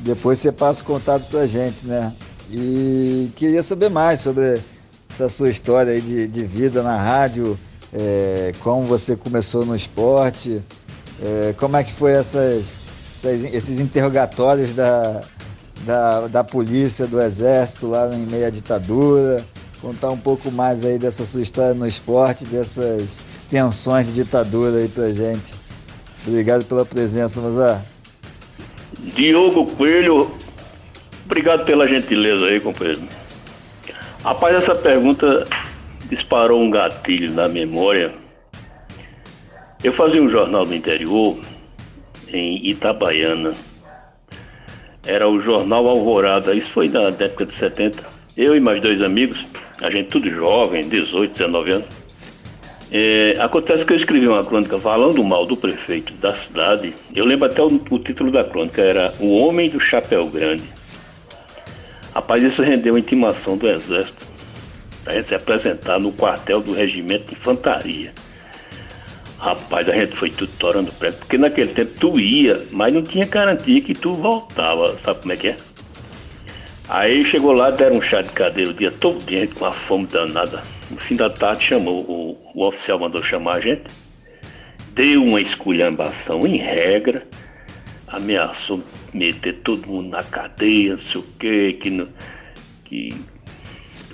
depois você passa o contato pra gente, né? E queria saber mais sobre essa sua história aí de, de vida na rádio é, como você começou no esporte, é, como é que foi essas, essas, esses interrogatórios da, da, da polícia, do exército lá em meio à ditadura, contar um pouco mais aí dessa sua história no esporte, dessas tensões de ditadura aí pra gente. Obrigado pela presença, Mozart. Diogo Coelho, obrigado pela gentileza aí, companheiro. Rapaz, essa pergunta disparou um gatilho na memória. Eu fazia um jornal do interior em Itabaiana. Era o Jornal Alvorada, isso foi na década de 70. Eu e mais dois amigos, a gente tudo jovem, 18, 19 anos. É, acontece que eu escrevi uma crônica falando mal do prefeito da cidade. Eu lembro até o, o título da crônica, era O Homem do Chapéu Grande. Rapaz, isso rendeu a intimação do exército a gente se apresentar no quartel do regimento de infantaria. Rapaz, a gente foi tudo torando preto, porque naquele tempo tu ia, mas não tinha garantia que tu voltava, sabe como é que é? Aí chegou lá, deram um chá de cadeira o dia todo, dia, com uma fome danada. No fim da tarde chamou, o, o oficial mandou chamar a gente, deu uma esculhambação em regra, ameaçou meter todo mundo na cadeia, não sei o quê, que, não, que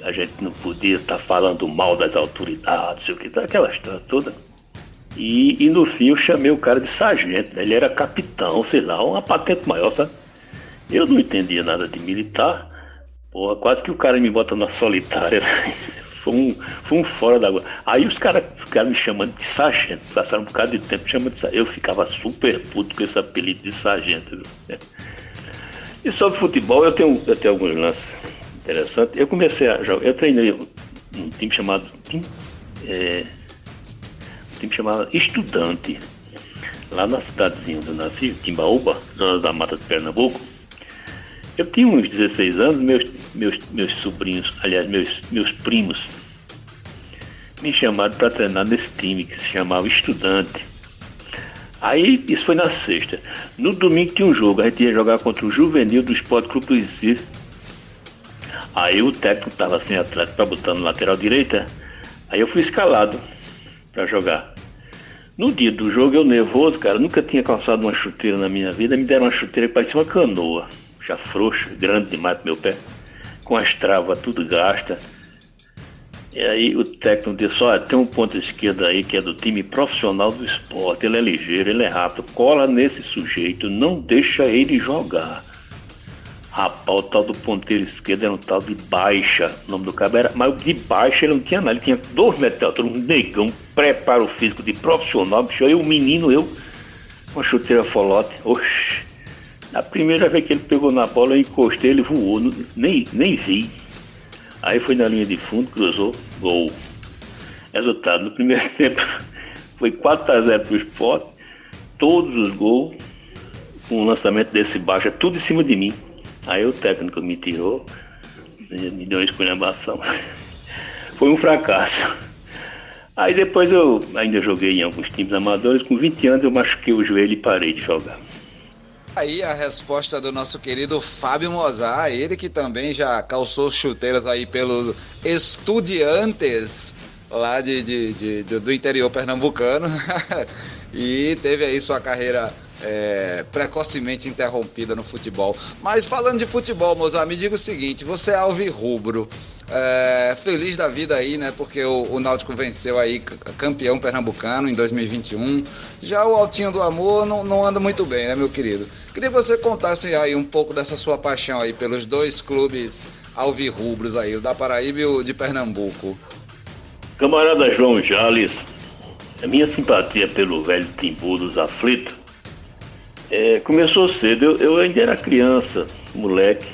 a gente não podia estar tá falando mal das autoridades, o que, aquela história toda. E, e, no fim eu chamei o cara de sargento, né? ele era capitão, sei lá, uma patente maior, sabe? Eu não entendia nada de militar, porra, quase que o cara me bota na solitária. (laughs) foi, um, foi um fora d'água. Aí os caras os cara me chamando de sargento, passaram um bocado de tempo chamando de sargento. Eu ficava super puto com esse apelido de sargento. Viu? E sobre futebol eu tenho, eu tenho alguns lances interessante. Eu comecei a jogar, eu treinei um time chamado time, é, um time chamado Estudante, lá na cidadezinha onde eu nasci, Timbaúba, zona da Mata de Pernambuco. Eu tinha uns 16 anos, meus, meus, meus sobrinhos, aliás, meus, meus primos, me chamaram para treinar nesse time que se chamava Estudante. Aí, isso foi na sexta. No domingo tinha um jogo, a gente ia jogar contra o Juvenil do Esporte Clube do Recife Aí o técnico estava sem atleta para botar no lateral direita. Aí eu fui escalado para jogar. No dia do jogo, eu nervoso, cara, nunca tinha calçado uma chuteira na minha vida. Me deram uma chuteira que parecia uma canoa, já frouxa, grande demais pro meu pé, com as travas tudo gasta. E aí o técnico disse, olha, tem um ponto esquerdo aí que é do time profissional do esporte, ele é ligeiro, ele é rápido, cola nesse sujeito, não deixa ele jogar. Rapaz, o tal do ponteiro esquerdo era um tal de baixa. O nome do cabo era. Mas de baixa ele não tinha nada. Ele tinha dois metros um negão, preparo físico de profissional. Bicho, eu, menino, eu, uma chuteira folote. Oxi. Na primeira vez que ele pegou na bola, eu encostei, ele voou. Nem, nem vi. Aí foi na linha de fundo, cruzou, gol. Resultado, no primeiro (laughs) tempo foi 4x0 pro esporte. Todos os gols com o lançamento desse baixo, tudo em cima de mim. Aí o técnico me tirou, me deu uma esculhambação. (laughs) Foi um fracasso. Aí depois eu ainda joguei em alguns times amadores. Com 20 anos eu machuquei o joelho e parei de jogar. Aí a resposta do nosso querido Fábio Mozart, ele que também já calçou chuteiras aí pelos estudiantes lá de, de, de, de do interior pernambucano (laughs) e teve aí sua carreira é, precocemente interrompida no futebol. Mas falando de futebol, Mozart, me diga o seguinte: você é alvirrubro, é, feliz da vida aí, né? Porque o, o Náutico venceu aí campeão pernambucano em 2021. Já o Altinho do Amor não, não anda muito bem, né, meu querido? Queria que você contasse aí um pouco dessa sua paixão aí pelos dois clubes alvirrubros aí, o da Paraíba e o de Pernambuco. Camarada João Jales, a minha simpatia pelo velho Timbu dos aflitos é, começou cedo. Eu, eu ainda era criança, moleque.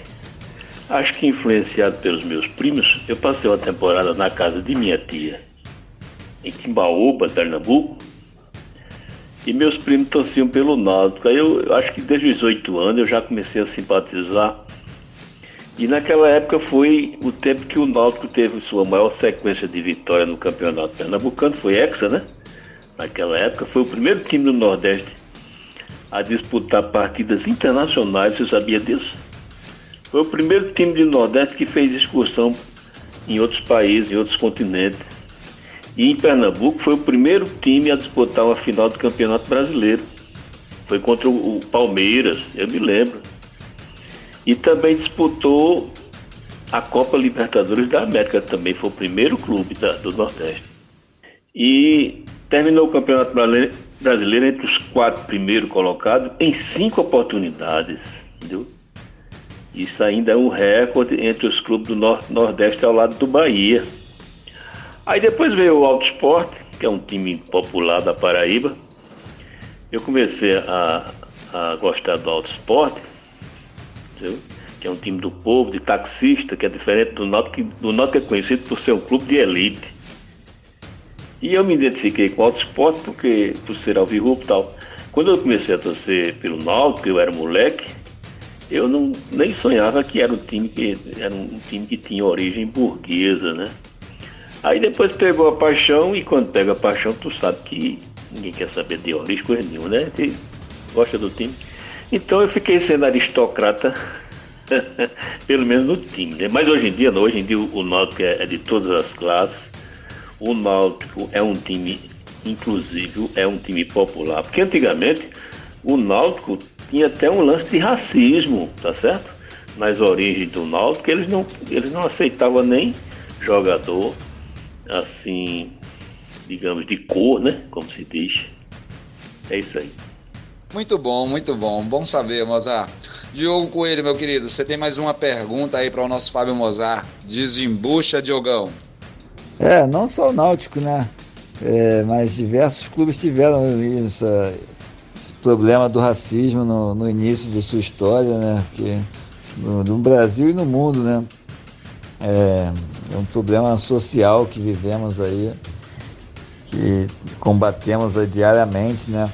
Acho que influenciado pelos meus primos, eu passei uma temporada na casa de minha tia, em Timbaúba, Pernambuco. E meus primos torciam pelo Náutico. Aí eu, eu acho que desde os oito anos eu já comecei a simpatizar. E naquela época foi o tempo que o Náutico teve sua maior sequência de vitória no campeonato pernambucano, foi Hexa, né? Naquela época foi o primeiro time do Nordeste a disputar partidas internacionais, você sabia disso? Foi o primeiro time do Nordeste que fez excursão em outros países, em outros continentes. E em Pernambuco foi o primeiro time a disputar uma final do Campeonato Brasileiro. Foi contra o Palmeiras, eu me lembro. E também disputou a Copa Libertadores da América, também foi o primeiro clube da, do Nordeste. E terminou o Campeonato Brasileiro entre os quatro primeiros colocados em cinco oportunidades. Entendeu? Isso ainda é um recorde entre os clubes do Norte, Nordeste ao lado do Bahia. Aí depois veio o Alto Esporte, que é um time popular da Paraíba. Eu comecei a, a gostar do Alto Esporte, entendeu? que é um time do povo, de taxista, que é diferente do Náutico, do Náutico é conhecido por ser um clube de elite. E eu me identifiquei com o Alto Esporte porque, por ser alvirrubro e tal. Quando eu comecei a torcer pelo Náutico, eu era moleque, eu não, nem sonhava que era um time que era um time que tinha origem burguesa, né? Aí depois pegou a paixão e quando pega a paixão, tu sabe que ninguém quer saber de origem, coisa nenhuma, né? Que gosta do time. Então eu fiquei sendo aristocrata, (laughs) pelo menos no time, né? Mas hoje em dia, hoje em dia o Náutico é, é de todas as classes o Náutico é um time inclusive, é um time popular. Porque antigamente o Náutico tinha até um lance de racismo, tá certo? Nas origens do Náutico, eles não, eles não aceitavam nem jogador assim, digamos, de cor, né? Como se diz. É isso aí. Muito bom, muito bom. Bom saber, Mozart. Diogo Coelho, meu querido, você tem mais uma pergunta aí para o nosso Fábio Mozart. Desembucha, Diogão. É, não só o Náutico, né? É, mas diversos clubes tiveram essa, esse problema do racismo no, no início de sua história, né? Porque no, no Brasil e no mundo, né? É, é, um problema social que vivemos aí, que combatemos diariamente, né?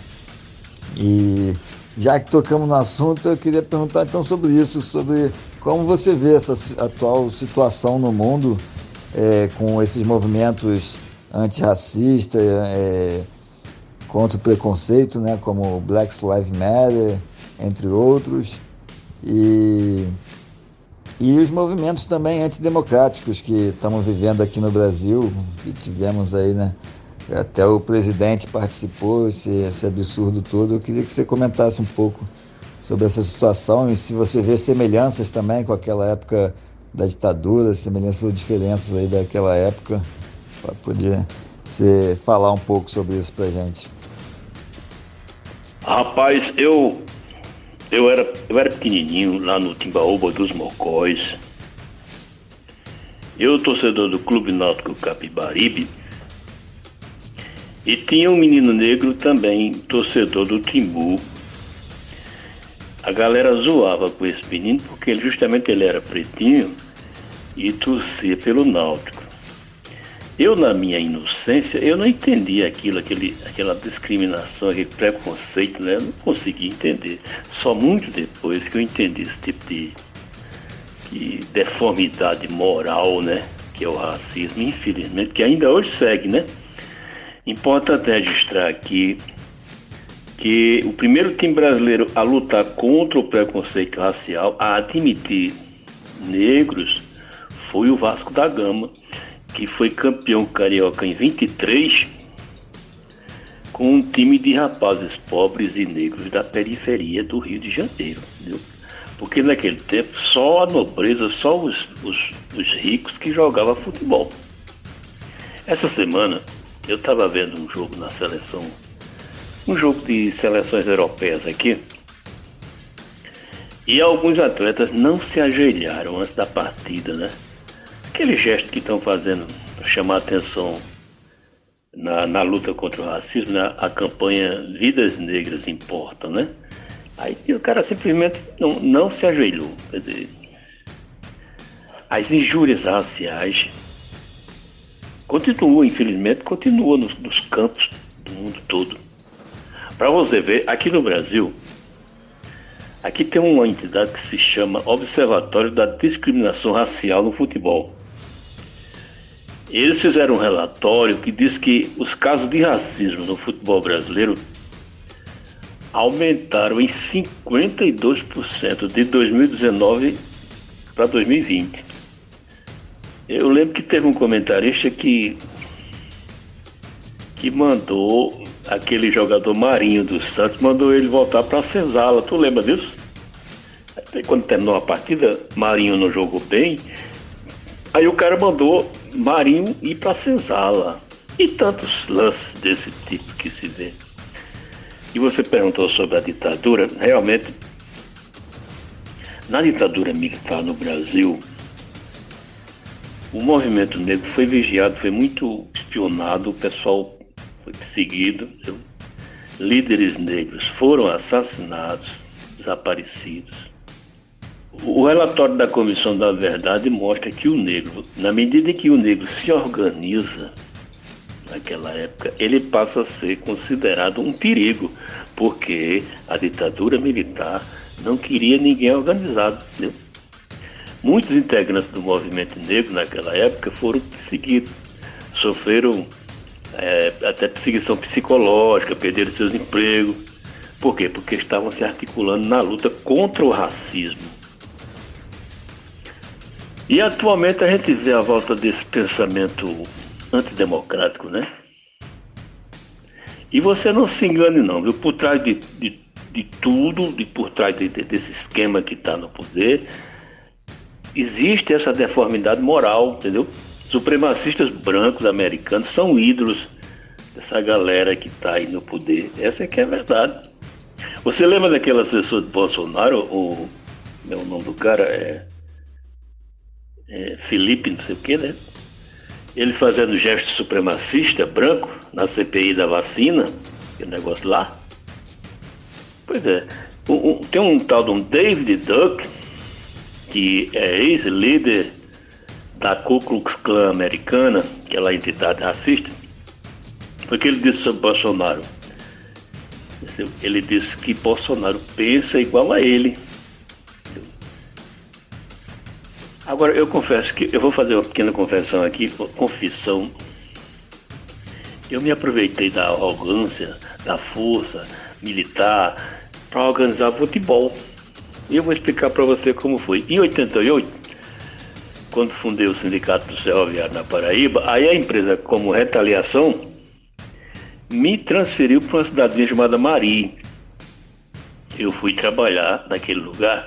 E já que tocamos no assunto, eu queria perguntar então sobre isso, sobre como você vê essa atual situação no mundo é, com esses movimentos antirracistas, é, contra o preconceito, né, como Black Lives Matter, entre outros, e, e os movimentos também antidemocráticos que estamos vivendo aqui no Brasil, que tivemos aí, né, até o presidente participou, esse, esse absurdo todo. Eu queria que você comentasse um pouco sobre essa situação e se você vê semelhanças também com aquela época da ditadura, semelhanças ou diferenças aí daquela época, para poder você falar um pouco sobre isso para gente. Rapaz, eu eu era, eu era pequenininho lá no Timbaúba dos Mocóis. Eu, torcedor do Clube Náutico Capibaribe, e tinha um menino negro também, torcedor do Timbu. A galera zoava com esse menino porque justamente ele era pretinho e torcia pelo Náutico. Eu, na minha inocência, eu não entendia aquilo, aquele, aquela discriminação, aquele preconceito, né? Eu não conseguia entender. Só muito depois que eu entendi esse tipo de, de deformidade moral, né? Que é o racismo, infelizmente, que ainda hoje segue, né? Importante registrar aqui que o primeiro time brasileiro a lutar contra o preconceito racial, a admitir negros, foi o Vasco da Gama que foi campeão carioca em 23, com um time de rapazes pobres e negros da periferia do Rio de Janeiro. Entendeu? Porque naquele tempo só a nobreza, só os, os, os ricos que jogavam futebol. Essa semana eu estava vendo um jogo na seleção, um jogo de seleções europeias aqui, e alguns atletas não se ajoelharam antes da partida, né? Aquele gesto que estão fazendo para chamar atenção na, na, luta contra o racismo, na a campanha Vidas Negras Importam, né? Aí o cara simplesmente não, não se ajoelhou. Quer dizer, as injúrias raciais continuam, infelizmente, continuam nos, nos campos do mundo todo. Para você ver, aqui no Brasil, aqui tem uma entidade que se chama Observatório da Discriminação Racial no Futebol. Eles fizeram um relatório que diz que os casos de racismo no futebol brasileiro aumentaram em 52% de 2019 para 2020. Eu lembro que teve um comentarista que que mandou aquele jogador Marinho do Santos, mandou ele voltar para a Senzala. Tu lembra disso? Até quando terminou a partida, Marinho não jogou bem. Aí o cara mandou Marinho ir para Senzala. E tantos lances desse tipo que se vê. E você perguntou sobre a ditadura. Realmente, na ditadura militar no Brasil, o movimento negro foi vigiado, foi muito espionado, o pessoal foi perseguido, líderes negros foram assassinados, desaparecidos. O relatório da Comissão da Verdade mostra que o negro, na medida em que o negro se organiza, naquela época, ele passa a ser considerado um perigo, porque a ditadura militar não queria ninguém organizado. Entendeu? Muitos integrantes do movimento negro naquela época foram perseguidos, sofreram é, até perseguição psicológica, perderam seus empregos. Por quê? Porque estavam se articulando na luta contra o racismo. E atualmente a gente vê a volta desse pensamento antidemocrático, né? E você não se engane não, viu? Por trás de, de, de tudo, de, por trás de, de, desse esquema que está no poder, existe essa deformidade moral, entendeu? Supremacistas brancos americanos são ídolos dessa galera que está aí no poder. Essa é que é a verdade. Você lembra daquele assessor de Bolsonaro, o, o nome do cara é é, Felipe, não sei o que, né? Ele fazendo gesto supremacista branco na CPI da vacina, aquele negócio lá. Pois é, um, um, tem um tal de um David Duck, que é ex-líder da Ku Klux Klan americana, aquela entidade racista, porque ele disse sobre Bolsonaro. Ele disse que Bolsonaro pensa igual a ele. Agora, eu confesso que eu vou fazer uma pequena confissão aqui, confissão. Eu me aproveitei da arrogância, da força militar para organizar futebol. E eu vou explicar para você como foi. Em 88, quando fundei o Sindicato do Ferroviário na Paraíba, aí a empresa, como retaliação, me transferiu para uma cidadezinha chamada Mari. Eu fui trabalhar naquele lugar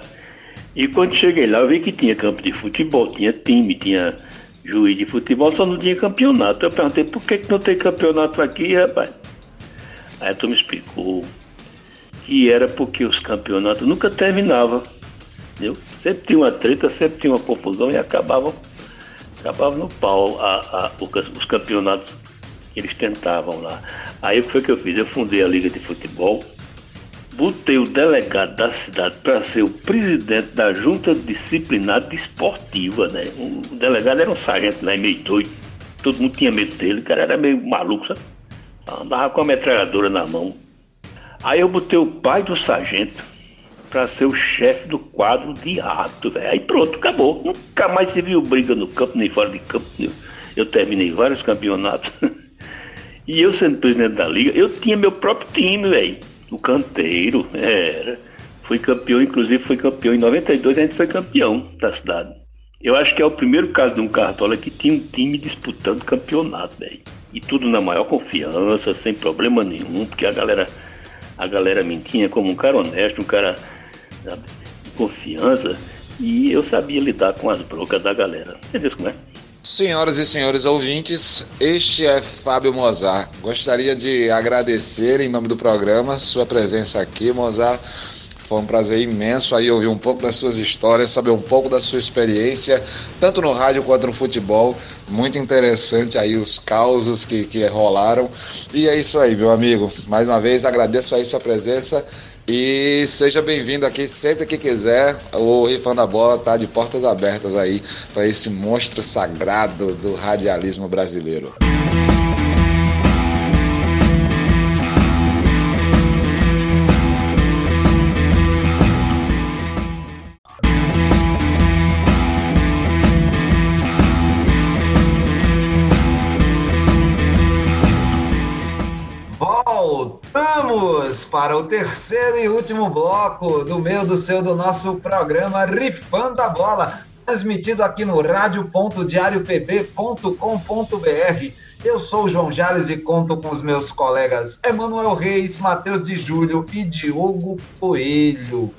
e quando cheguei lá, eu vi que tinha campo de futebol, tinha time, tinha juiz de futebol, só não tinha campeonato. Eu perguntei, por que, que não tem campeonato aqui, rapaz? Aí tu me explicou E era porque os campeonatos nunca terminavam. Entendeu? Sempre tinha uma treta, sempre tinha uma confusão e acabava, acabava no pau a, a, os campeonatos que eles tentavam lá. Aí o que foi que eu fiz? Eu fundei a Liga de Futebol, botei o delegado da cidade para ser o presidente da junta disciplinar desportiva, né? O delegado era um sargento lá, meio doido. Todo mundo tinha medo dele, o cara era meio maluco, sabe? Andava com a metralhadora na mão. Aí eu botei o pai do sargento para ser o chefe do quadro de ato, velho. Aí pronto, acabou. Nunca mais se viu briga no campo, nem fora de campo. Eu, eu terminei vários campeonatos. (laughs) e eu sendo presidente da liga, eu tinha meu próprio time, velho. O canteiro, era. Fui campeão, inclusive foi campeão em 92, a gente foi campeão da cidade. Eu acho que é o primeiro caso de um cartola que tinha um time disputando campeonato, velho. E tudo na maior confiança, sem problema nenhum, porque a galera a galera me tinha como um cara honesto, um cara sabe, de confiança, e eu sabia lidar com as brocas da galera. Entendeu como é? Senhoras e senhores ouvintes, este é Fábio Mozart. Gostaria de agradecer em nome do programa sua presença aqui, Mozart foi um prazer imenso aí ouvir um pouco das suas histórias, saber um pouco da sua experiência, tanto no rádio quanto no futebol. Muito interessante aí os causos que, que rolaram. E é isso aí, meu amigo. Mais uma vez agradeço aí sua presença. E seja bem-vindo aqui sempre que quiser. O Rifando a Bola tá de portas abertas aí para esse monstro sagrado do radialismo brasileiro. Para o terceiro e último bloco do meu, do seu, do nosso programa Rifando a Bola, transmitido aqui no rádio.diariopb.com.br. Eu sou o João Jales e conto com os meus colegas Emanuel Reis, Matheus de Júlio e Diogo Coelho.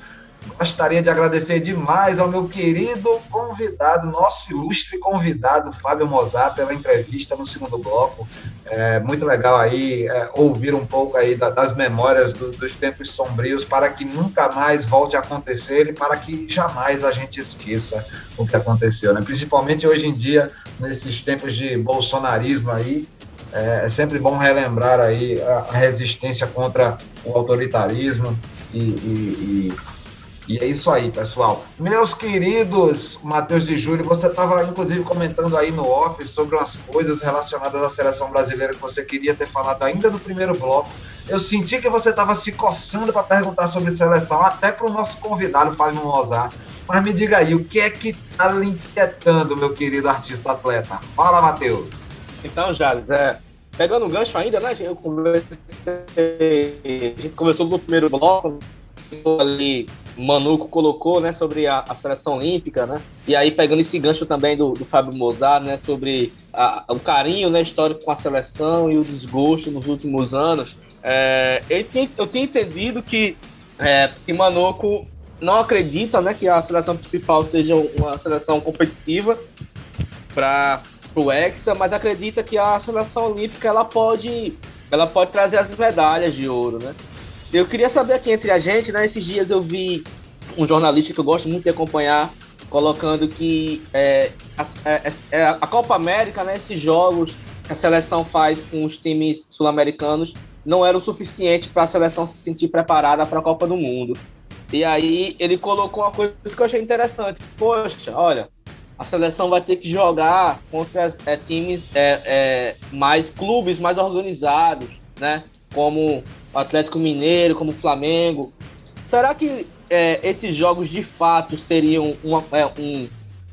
Gostaria de agradecer demais ao meu querido convidado, nosso ilustre convidado, Fábio Mozart, pela entrevista no segundo bloco. É muito legal aí é, ouvir um pouco aí da, das memórias do, dos tempos sombrios para que nunca mais volte a acontecer e para que jamais a gente esqueça o que aconteceu, né? Principalmente hoje em dia, nesses tempos de bolsonarismo aí, é, é sempre bom relembrar aí a, resistência contra o autoritarismo e, e, e e é isso aí, pessoal. Meus queridos Matheus de Júlio, você estava inclusive comentando aí no off sobre umas coisas relacionadas à seleção brasileira que você queria ter falado ainda no primeiro bloco. Eu senti que você estava se coçando para perguntar sobre seleção, até para o nosso convidado, Fábio Mozart. Mas me diga aí, o que é que está lhe inquietando, meu querido artista atleta? Fala, Matheus. Então, Jales, é, pegando o gancho ainda, né? Eu conversei, a gente começou no primeiro bloco, ali Manuco colocou, né, sobre a, a, seleção olímpica, né? E aí pegando esse gancho também do, do Fábio Mozart, né, sobre a, o carinho, né, histórico com a seleção e o desgosto nos últimos anos. É, eu, tinha, eu tinha entendido que é, que Manuco não acredita, né, que a seleção principal seja uma seleção competitiva para o Hexa, mas acredita que a seleção olímpica ela pode ela pode trazer as medalhas de ouro, né? Eu queria saber aqui entre a gente, né? Esses dias eu vi um jornalista que eu gosto muito de acompanhar colocando que é, a, é, é, a, Copa América, né, esses jogos que a seleção faz com os times sul-americanos não era o suficiente para a seleção se sentir preparada para a Copa do Mundo. E aí ele colocou uma coisa que eu achei interessante. Poxa, olha, a seleção vai ter que jogar contra é, times é, é, mais clubes mais organizados, né? Como o Atlético Mineiro, como o Flamengo. Será que é, esses jogos de fato seriam uma, é, um,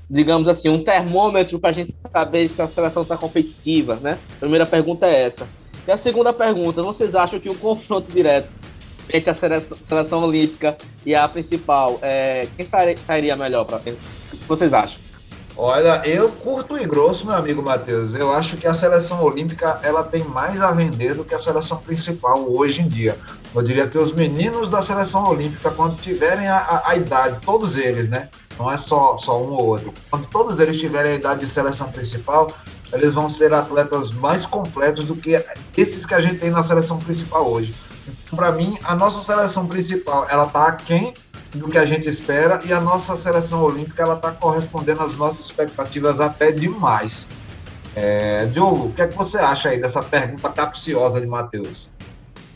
digamos assim, um termômetro para a gente saber se a seleção está competitiva, né? Primeira pergunta é essa. E a segunda pergunta, vocês acham que o confronto direto entre a seleção, seleção olímpica e a principal, é, quem sairia melhor para vocês acham? Olha, eu curto e grosso, meu amigo Matheus. Eu acho que a seleção olímpica ela tem mais a render do que a seleção principal hoje em dia. Eu diria que os meninos da seleção olímpica, quando tiverem a, a, a idade, todos eles, né? Não é só, só um ou outro. Quando todos eles tiverem a idade de seleção principal, eles vão ser atletas mais completos do que esses que a gente tem na seleção principal hoje. Para mim, a nossa seleção principal, ela tá aquém do que a gente espera e a nossa seleção olímpica, ela tá correspondendo às nossas expectativas até demais. É, Diogo, o que é que você acha aí dessa pergunta capciosa de Matheus?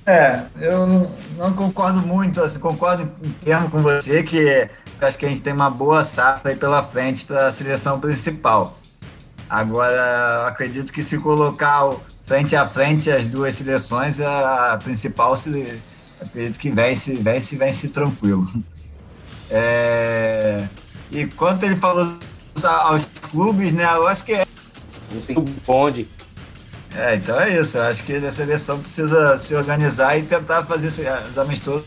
É, eu não concordo muito, assim, concordo em termo com você que acho que a gente tem uma boa safra aí pela frente para a seleção principal. Agora, acredito que se colocar frente a frente as duas seleções, a principal se, acredito que vence, vence, vence tranquilo. É, e quanto ele falou aos clubes, né? Eu acho que é. Não bonde. É, então é isso. Eu acho que a seleção precisa se organizar e tentar fazer os amistosos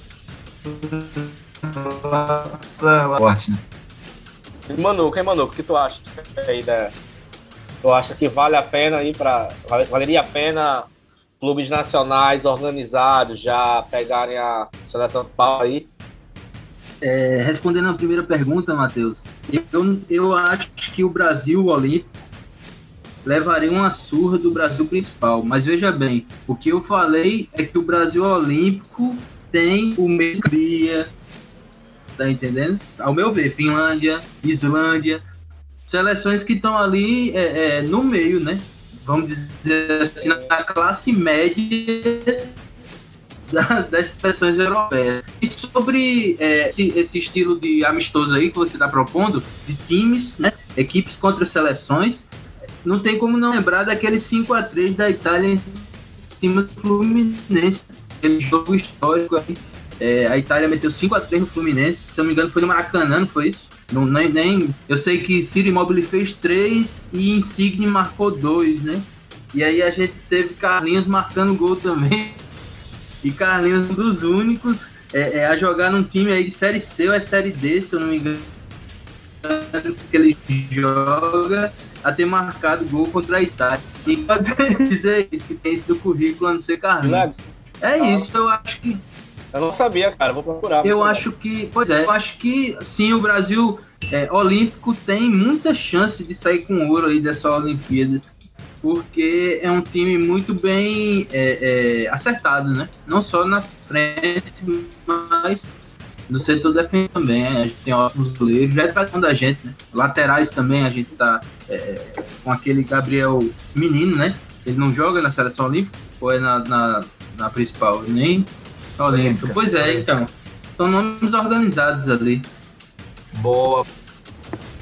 forte, né? Manu, quem Manu, o que tu acha aí da, Tu acha que vale a pena ir para. Valeria a pena clubes nacionais organizados já pegarem a seleção pau aí? É, respondendo a primeira pergunta, Matheus, eu, eu acho que o Brasil Olímpico levaria uma surra do Brasil principal. Mas veja bem, o que eu falei é que o Brasil Olímpico tem o meio tá entendendo? Ao meu ver, Finlândia, Islândia, seleções que estão ali é, é, no meio, né? Vamos dizer assim, na classe média das seleções europeias. E sobre é, esse, esse, estilo de amistoso aí que você está propondo, de times, né? Equipes contra seleções, não tem como não lembrar daquele 5 a 3 da Itália em cima do Fluminense. Aquele jogo histórico aí. É, a Itália meteu 5 a 3 no Fluminense, se não me engano foi no Maracanã, não foi isso? Não, nem, nem, eu sei que Ciro Immobile fez três e Insigne marcou dois, né? E aí a gente teve Carlinhos marcando gol também. E Carlinhos um dos únicos é, é, a jogar num time aí de Série C ou é Série D, se eu não me engano. Que ele joga a ter marcado gol contra a Itália. E pode dizer isso, que tem isso do currículo a não ser Carlinhos. É isso, eu acho que eu não sabia, cara, vou procurar. Eu acho que, pois é, eu acho que sim, o Brasil é, olímpico tem muita chance de sair com ouro aí dessa Olimpíada, porque é um time muito bem é, é, acertado, né? Não só na frente, mas no setor defensivo também. A gente tem ótimos goleiros, já é tratando da gente, né? Laterais também, a gente tá é, com aquele Gabriel Menino, né? Ele não joga na seleção olímpica, ou é na, na, na principal? Nem Olímpico. Pois é, então. São nomes organizados ali. Boa.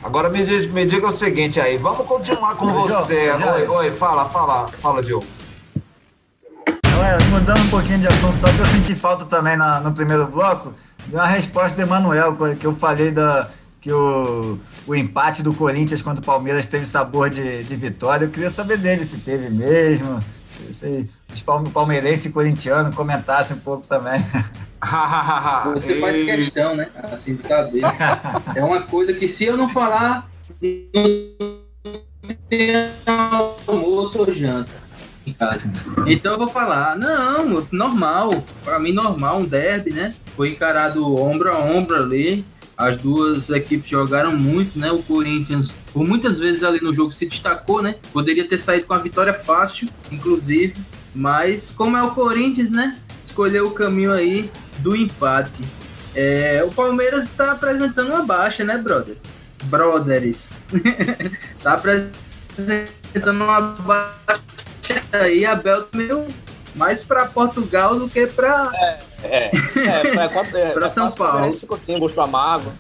Agora me, diz, me diga o seguinte aí, vamos continuar com (laughs) você. Oi, oi, fala, fala, fala, Diogo. Galera, mudando um pouquinho de assunto, só que eu senti falta também na, no primeiro bloco, de uma resposta do Emanuel, que eu falei da, que o, o empate do Corinthians contra o Palmeiras teve sabor de, de vitória. Eu queria saber dele se teve mesmo, se os palmeirenses e corintianos comentassem um pouco também. (laughs) Você faz questão, né? Assim, de saber. É uma coisa que se eu não falar, não tem almoço ou janta em casa. Então eu vou falar, não, normal, para mim normal, um derby, né? Foi encarado ombro a ombro ali. As duas equipes jogaram muito, né? O Corinthians, por muitas vezes ali no jogo, se destacou, né? Poderia ter saído com a vitória fácil, inclusive. Mas como é o Corinthians, né? Escolheu o caminho aí do empate. É, o Palmeiras está apresentando uma baixa, né, brother? Brothers. (laughs) tá apresentando uma baixa aí, a Bel meio mais para Portugal do que para é, é, é, é, (laughs) para São Paulo. Ficou assim, gosto amargo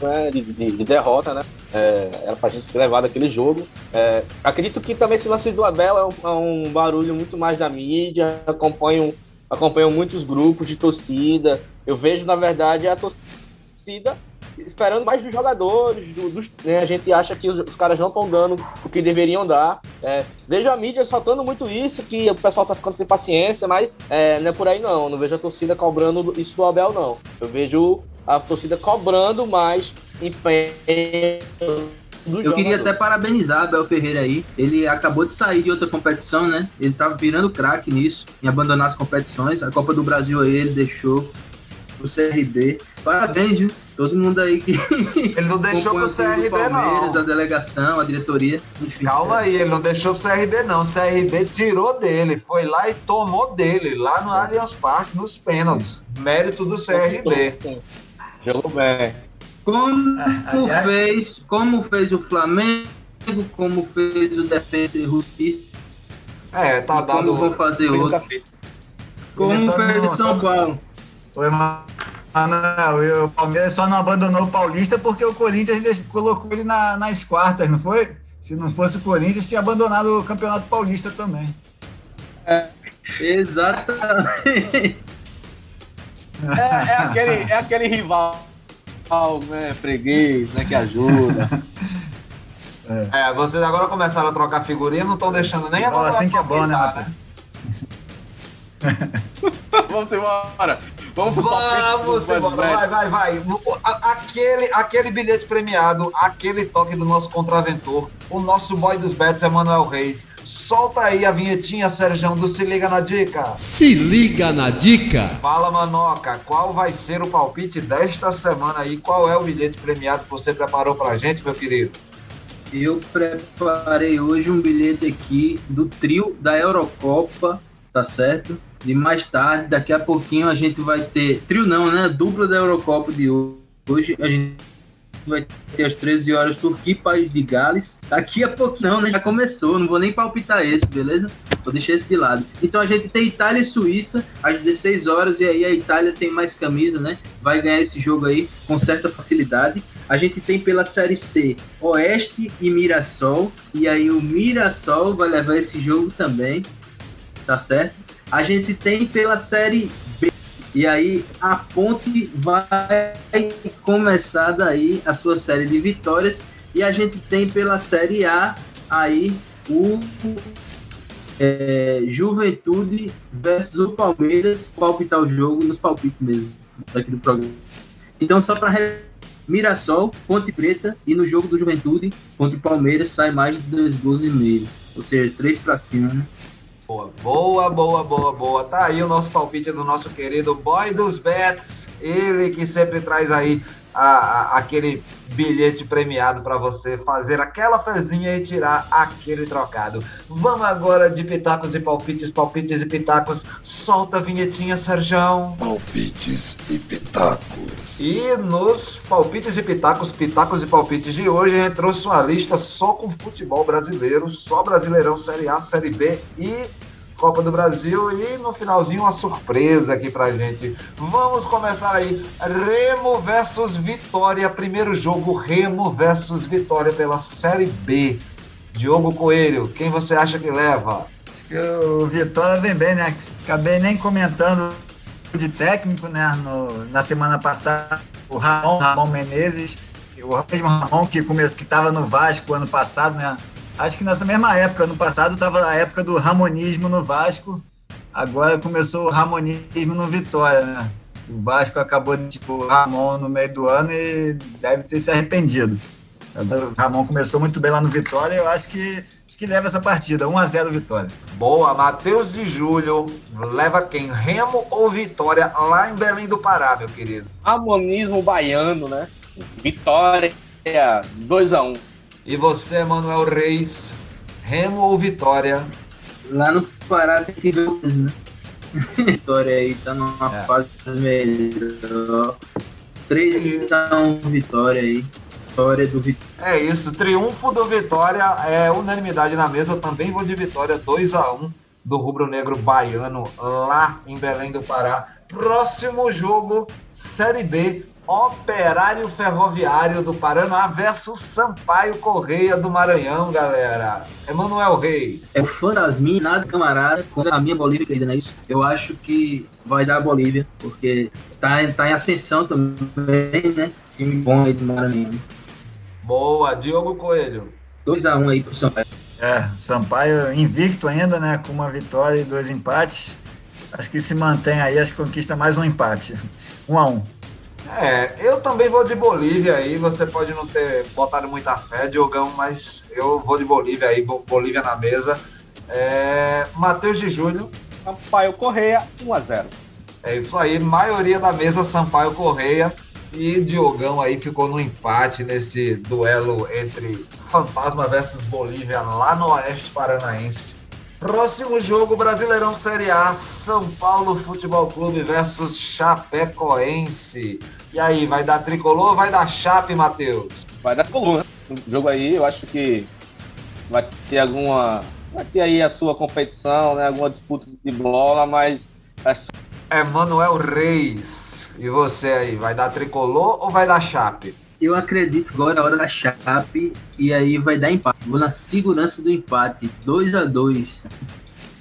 né, de, de, de, derrota, né? É, era pra gente ter levado aquele jogo. É, acredito que também esse lance do Abel é um, é um, barulho muito mais da mídia, acompanho, acompanho muitos grupos de torcida. Eu vejo, na verdade, a torcida esperando mais dos jogadores. Do, dos, né, a gente acha que os, os caras não estão dando o que deveriam dar. É, vejo a mídia faltando muito isso, que o pessoal tá ficando sem paciência, mas é, não é por aí não. Não vejo a torcida cobrando isso do Abel, não. Eu vejo a torcida cobrando mais empenho. Eu queria até parabenizar Abel Ferreira aí. Ele acabou de sair de outra competição, né? Ele tava virando craque nisso, em abandonar as competições. A Copa do Brasil aí ele deixou. Pro CRB. Parabéns, viu? Todo mundo aí que. Ele não deixou pro CRB, Palmeiras, não. A delegação, a diretoria. Enfim, Calma aí, ele não deixou pro CRB, não. O CRB tirou dele, foi lá e tomou dele, lá no Allianz Parque, nos pênaltis. Mérito do CRB. Jogou bem. Como aliás- fez, como fez o Flamengo, como fez o Defesa e Justiça, É, tá e como dado. vão fazer outro, como Ele só fez o São só- Paulo. Oi, Manuel, o Palmeiras só não abandonou o Paulista porque o Corinthians colocou ele na- nas quartas, não foi? Se não fosse o Corinthians, tinha abandonado o Campeonato Paulista também. Exatamente. É, é aquele, é aquele rival, né? Freguês, né? Que ajuda. (laughs) É, vocês agora começaram a trocar figurinha, não estão deixando nem a assim que é bom, né, Matheus? (laughs) (laughs) Vamos embora. Vamos Vamos embora, vai, vai, vai. Aquele, aquele bilhete premiado, aquele toque do nosso contraventor, o nosso boy dos bets, Emanuel Reis. Solta aí a vinhetinha, Serjão, do Se Liga na Dica. Se liga na dica. Fala, Manoca, qual vai ser o palpite desta semana aí? Qual é o bilhete premiado que você preparou pra gente, meu querido? Eu preparei hoje um bilhete aqui do trio da Eurocopa, tá certo? E mais tarde, daqui a pouquinho, a gente vai ter. Trio não, né? Dupla da Eurocopa de hoje. A gente vai ter às 13 horas Turquia e País de Gales. Daqui a pouquinho, não, né? Já começou, não vou nem palpitar esse, beleza? Vou deixar esse de lado. Então a gente tem Itália e Suíça às 16 horas, e aí a Itália tem mais camisa, né? Vai ganhar esse jogo aí com certa facilidade. A gente tem pela Série C Oeste e Mirassol, e aí o Mirassol vai levar esse jogo também, tá certo? A gente tem pela Série B, e aí a Ponte vai começar daí a sua série de vitórias, e a gente tem pela Série A aí o é, Juventude versus o Palmeiras, palpitar o jogo nos palpites mesmo, daqui do programa. Então, só para Mirassol, Ponte Preta e no jogo do Juventude contra o Palmeiras sai mais de dois gols e meio. Ou seja, três para cima, né? Boa, boa, boa, boa, boa. Tá aí o nosso palpite do nosso querido boy dos bets. Ele que sempre traz aí a, a- aquele bilhete premiado para você fazer aquela fezinha e tirar aquele trocado. Vamos agora de pitacos e palpites, palpites e pitacos. Solta a vinhetinha, Serjão. Palpites e pitacos. E nos palpites e pitacos, pitacos e palpites de hoje, a gente trouxe uma lista só com futebol brasileiro, só Brasileirão Série A, Série B e Copa do Brasil. E no finalzinho, uma surpresa aqui pra gente. Vamos começar aí. Remo versus Vitória. Primeiro jogo, Remo versus Vitória pela Série B. Diogo Coelho, quem você acha que leva? Acho que o Vitória vem bem, né? Acabei nem comentando de técnico, né? No- na semana passada, o Ramon, Ramon Menezes, o mesmo Ramon que começou, que estava no Vasco ano passado, né? Acho que nessa mesma época, ano passado, estava a época do ramonismo no Vasco. Agora começou o ramonismo no Vitória, né? O Vasco acabou de tipo, o Ramon no meio do ano e deve ter se arrependido. O Ramon começou muito bem lá no Vitória e eu acho que, acho que leva essa partida. 1x0 Vitória. Boa, Matheus de Júlio. Leva quem? Remo ou Vitória lá em Belém do Pará, meu querido? Harmonismo baiano, né? Vitória 2x1. E você, Manuel Reis, Remo ou Vitória? Lá no Pará tem que ver né? (laughs) Vitória aí tá numa É. fase melhor. 3 a 1 vitória aí. Vitória do Vitória. É isso, triunfo do Vitória, é unanimidade na mesa. Eu também vou de Vitória 2 a 1 do Rubro Negro Baiano lá em Belém do Pará. Próximo jogo, Série B, Operário Ferroviário do Paraná versus Sampaio Correia do Maranhão, galera. Emanuel Reis. É o Fantasminha, nada camarada, contra a minha Bolívia, querida, não é isso? Eu acho que vai dar a Bolívia, porque tá, em- tá em ascensão também, né? Time bom aí do Maranhão. Boa, Diogo Coelho. 2x1 aí pro São Paulo. É, Sampaio invicto ainda, né? Com uma vitória e dois empates. Acho que se mantém aí, acho que conquista mais um empate. Um a um. É, eu também vou de Bolívia aí. Você pode não ter botado muita fé, Diogão, mas eu vou de Bolívia aí, Bo- Bolívia na mesa. É, Matheus de Júlio. Sampaio Correia 1x0. É isso aí, maioria da mesa Sampaio Correia e Diogão aí ficou no empate nesse duelo entre Fantasma versus Bolívia lá no Oeste Paranaense. Próximo jogo, Brasileirão Série A, São Paulo Futebol Clube versus Chapecoense. E aí, vai dar tricolor ou vai dar chape, Matheus? Vai dar tricolor, né? O jogo aí, eu acho que vai ter alguma. Vai ter aí a sua competição, né? Alguma disputa de bola, mas. É Manuel Reis. E você aí, vai dar tricolor ou vai dar chape? Eu acredito agora a hora da Chape e aí vai dar empate. Vou na segurança do empate, 2 a 2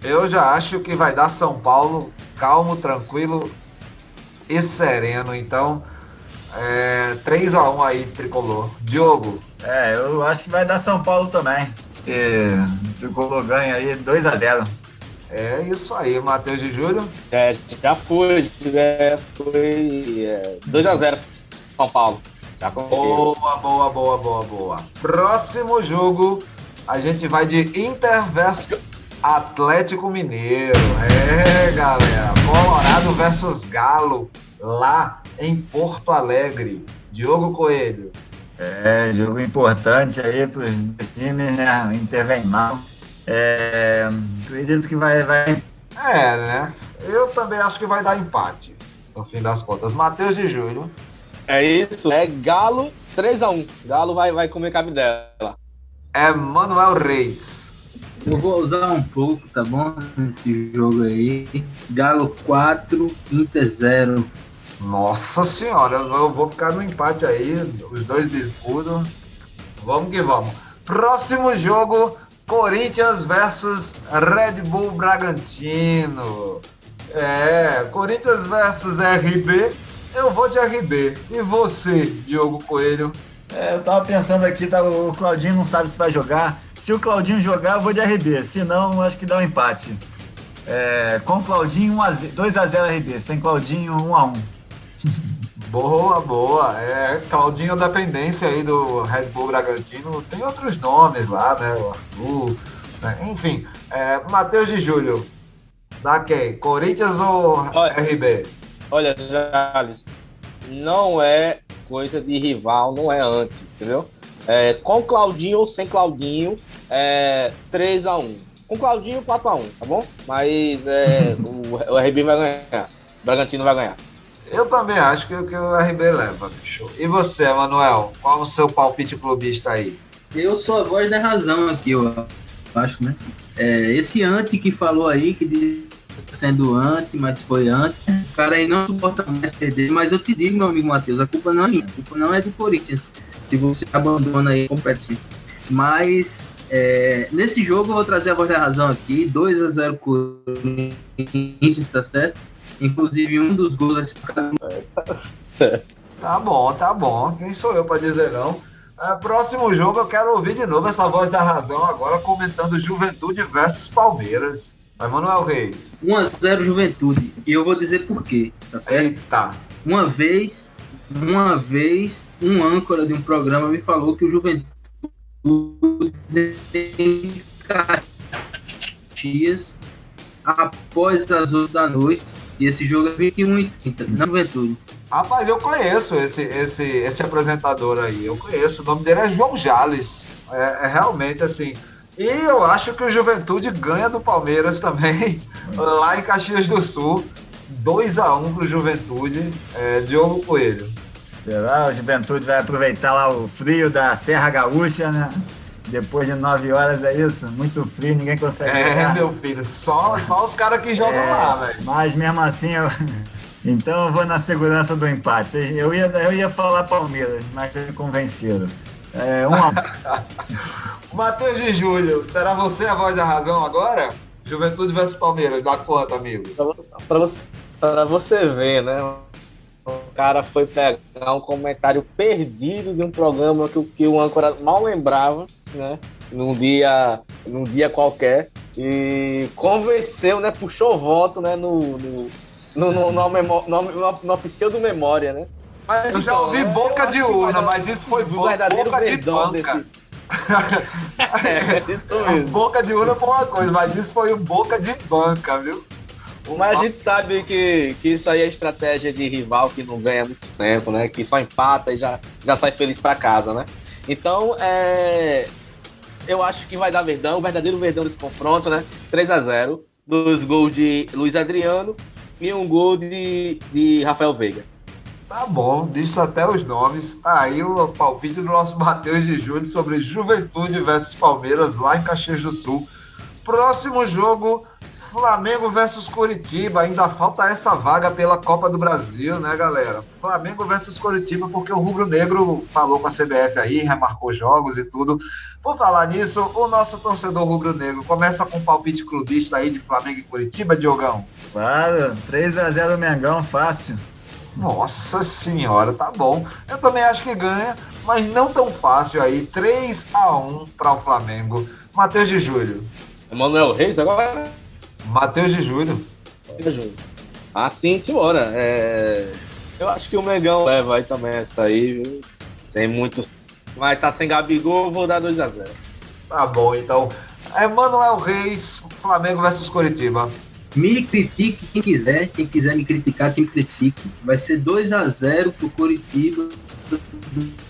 Eu já acho que vai dar São Paulo calmo, tranquilo e sereno. Então, é, 3 a 1 aí, tricolor. Diogo. É, eu acho que vai dar São Paulo também. E o tricolor ganha aí 2 a 0 É isso aí, Matheus de Júlio. É, já foi, é, foi é, 2 a 0 São Paulo. Já boa, boa, boa, boa, boa. Próximo jogo, a gente vai de Inter versus Atlético Mineiro. É, galera. Colorado versus Galo, lá em Porto Alegre. Diogo Coelho. É, jogo importante aí para os times, né? O Inter vem mal. É, acredito que vai, vai. É, né? Eu também acho que vai dar empate, no fim das contas. Matheus de Júlio. É isso, é Galo 3x1. Galo vai, vai comer cabidela. É Manuel Reis. Eu vou usar um pouco, tá bom? Nesse jogo aí. Galo 4, Inter 0. Nossa senhora, eu vou ficar no empate aí, os dois biscudos. Vamos que vamos. Próximo jogo, Corinthians versus Red Bull Bragantino. É, Corinthians versus RB eu vou de RB. E você, Diogo Coelho? É, eu tava pensando aqui, tá, o Claudinho não sabe se vai jogar. Se o Claudinho jogar, eu vou de RB. Se não, acho que dá um empate. É, com Claudinho, 2x0 RB. Sem Claudinho, 1x1. (laughs) Boa, boa. É, Claudinho dependência aí do Red Bull Bragantino. Tem outros nomes lá, né? O Arthur. Né? Enfim, é, Matheus de Júlio. Da quem? Corinthians ou Olha, RB? Olha, Jales, não é coisa de rival, não é antes, entendeu? É, com Claudinho ou sem Claudinho, é 3x1. Com Claudinho, 4x1, tá bom? Mas é, (laughs) o, o RB vai ganhar. O Bragantino vai ganhar. Eu também acho que, que o RB leva, bicho. E você, Manuel? Qual o seu palpite clubista aí? Eu sou a voz da razão aqui, eu acho, né? É, esse anti que falou aí, que diz sendo antes, mas foi antes. Cara aí não suporta mais perder, mas eu te digo, meu amigo Matheus, a culpa não é minha, a culpa não é do Corinthians, se você abandona aí a competência. Mas é, nesse jogo eu vou trazer a voz da razão aqui, 2 a 0 Corinthians, tá certo? Inclusive um dos gols Tá bom, tá bom. Quem sou eu para dizer não? É, próximo jogo eu quero ouvir de novo essa voz da razão agora comentando Juventude versus Palmeiras. Vai, Manuel Reis. 1x0 Juventude. E eu vou dizer por quê, tá certo? Eita. Uma vez, uma vez, um âncora de um programa me falou que o Juventude em Caxias após as 8 da noite. E esse jogo é 21 e 30, na Juventude. Rapaz, eu conheço esse, esse, esse apresentador aí. Eu conheço. O nome dele é João Jales. É, é realmente assim e eu acho que o Juventude ganha do Palmeiras também, (laughs) lá em Caxias do Sul. 2 a 1 para o Juventude, é, Diogo Coelho. Será? O Juventude vai aproveitar lá o frio da Serra Gaúcha, né? Depois de 9 horas é isso? Muito frio, ninguém consegue É, jogar. meu filho, só, só os caras que jogam é, lá, velho. Mas mesmo assim, eu... (laughs) então eu vou na segurança do empate. Eu ia, eu ia falar Palmeiras, mas vocês me convenceram. É, uma... Matheus de Júlio, será você a voz da razão agora? Juventude versus Palmeiras, dá conta, amigo. Pra você, pra você ver, né? O cara foi pegar um comentário perdido de um programa que, que o âncora mal lembrava, né? Num dia, num dia qualquer. E convenceu, né? Puxou voto, né? No, no, no, no, no, no, no, no pseudo-memória, né? Mas, eu já então, ouvi boca de urna, mas isso foi boca de banca. Desse... (laughs) é. Boca de urna foi uma coisa, mas isso foi um boca de banca, viu? Mas a gente sabe que, que isso aí é estratégia de rival que não ganha muito tempo, né? Que só empata e já, já sai feliz para casa, né? Então, é, eu acho que vai dar Verdão, o verdadeiro Verdão desse confronto, né? 3 a 0 Dois gols de Luiz Adriano e um gol de, de Rafael Veiga. Tá bom, disse até os nomes. Tá aí o palpite do nosso Matheus de Júlio sobre Juventude versus Palmeiras lá em Caxias do Sul. Próximo jogo, Flamengo versus Curitiba. Ainda falta essa vaga pela Copa do Brasil, né, galera? Flamengo versus Curitiba, porque o Rubro Negro falou com a CBF aí, remarcou jogos e tudo. Por falar nisso, o nosso torcedor Rubro Negro começa com um palpite clubista aí de Flamengo e Curitiba, Diogão. Claro, 3 a 0 Mengão, fácil. Nossa senhora, tá bom. Eu também acho que ganha, mas não tão fácil aí. 3 a 1 para o Flamengo. Matheus de Júlio. Emanuel Reis agora? Matheus de Júlio. Ah, sim, senhora. É... Eu acho que o Mengão leva aí também essa aí, viu? Sem muito. Vai estar tá sem Gabigol, vou dar 2x0. Tá bom, então. Emanuel Reis, Flamengo versus Curitiba. Me critique quem quiser, quem quiser me criticar, quem me critique. Vai ser 2x0 pro Curitiba.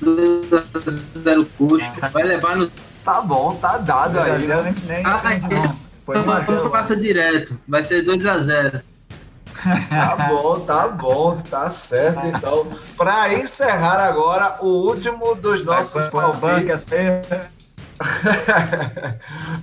2x0 Coxa. (laughs) Vai levar no. Tá bom, tá dado aí. Né? Nem, ah, é. Então passa direto. Vai ser 2x0. Tá bom, tá bom, tá certo. Então, para (laughs) encerrar agora, o último dos nossos palpites.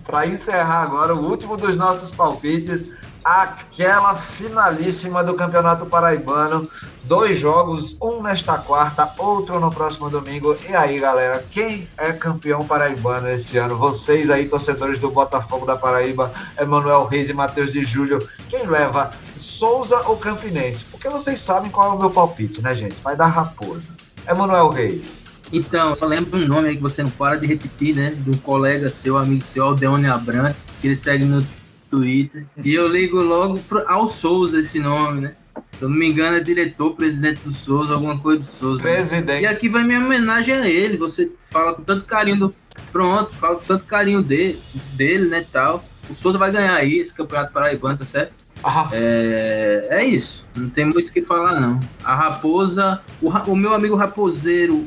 para encerrar agora, o último dos nossos palpites aquela finalíssima do Campeonato Paraibano. Dois jogos, um nesta quarta, outro no próximo domingo. E aí, galera, quem é campeão paraibano esse ano? Vocês aí, torcedores do Botafogo da Paraíba, Emanuel Reis e Matheus de Júlio, quem leva Souza ou Campinense? Porque vocês sabem qual é o meu palpite, né, gente? Vai dar Raposa. Emanuel Reis. Então, só lembro um nome aí que você não para de repetir, né? De um colega seu, amigo seu, Aldeone Abrantes, que ele segue no Twitter. E eu ligo logo pro, ao Souza esse nome, né? Se eu não me engano, é diretor, presidente do Souza, alguma coisa do Souza. Presidente. Né? E aqui vai minha homenagem a ele. Você fala com tanto carinho do. Pronto, fala com tanto carinho dele, dele, né? Tal. O Souza vai ganhar aí esse campeonato paraibano, tá certo? Ah. É, é isso. Não tem muito o que falar, não. A raposa, o, o meu amigo raposeiro,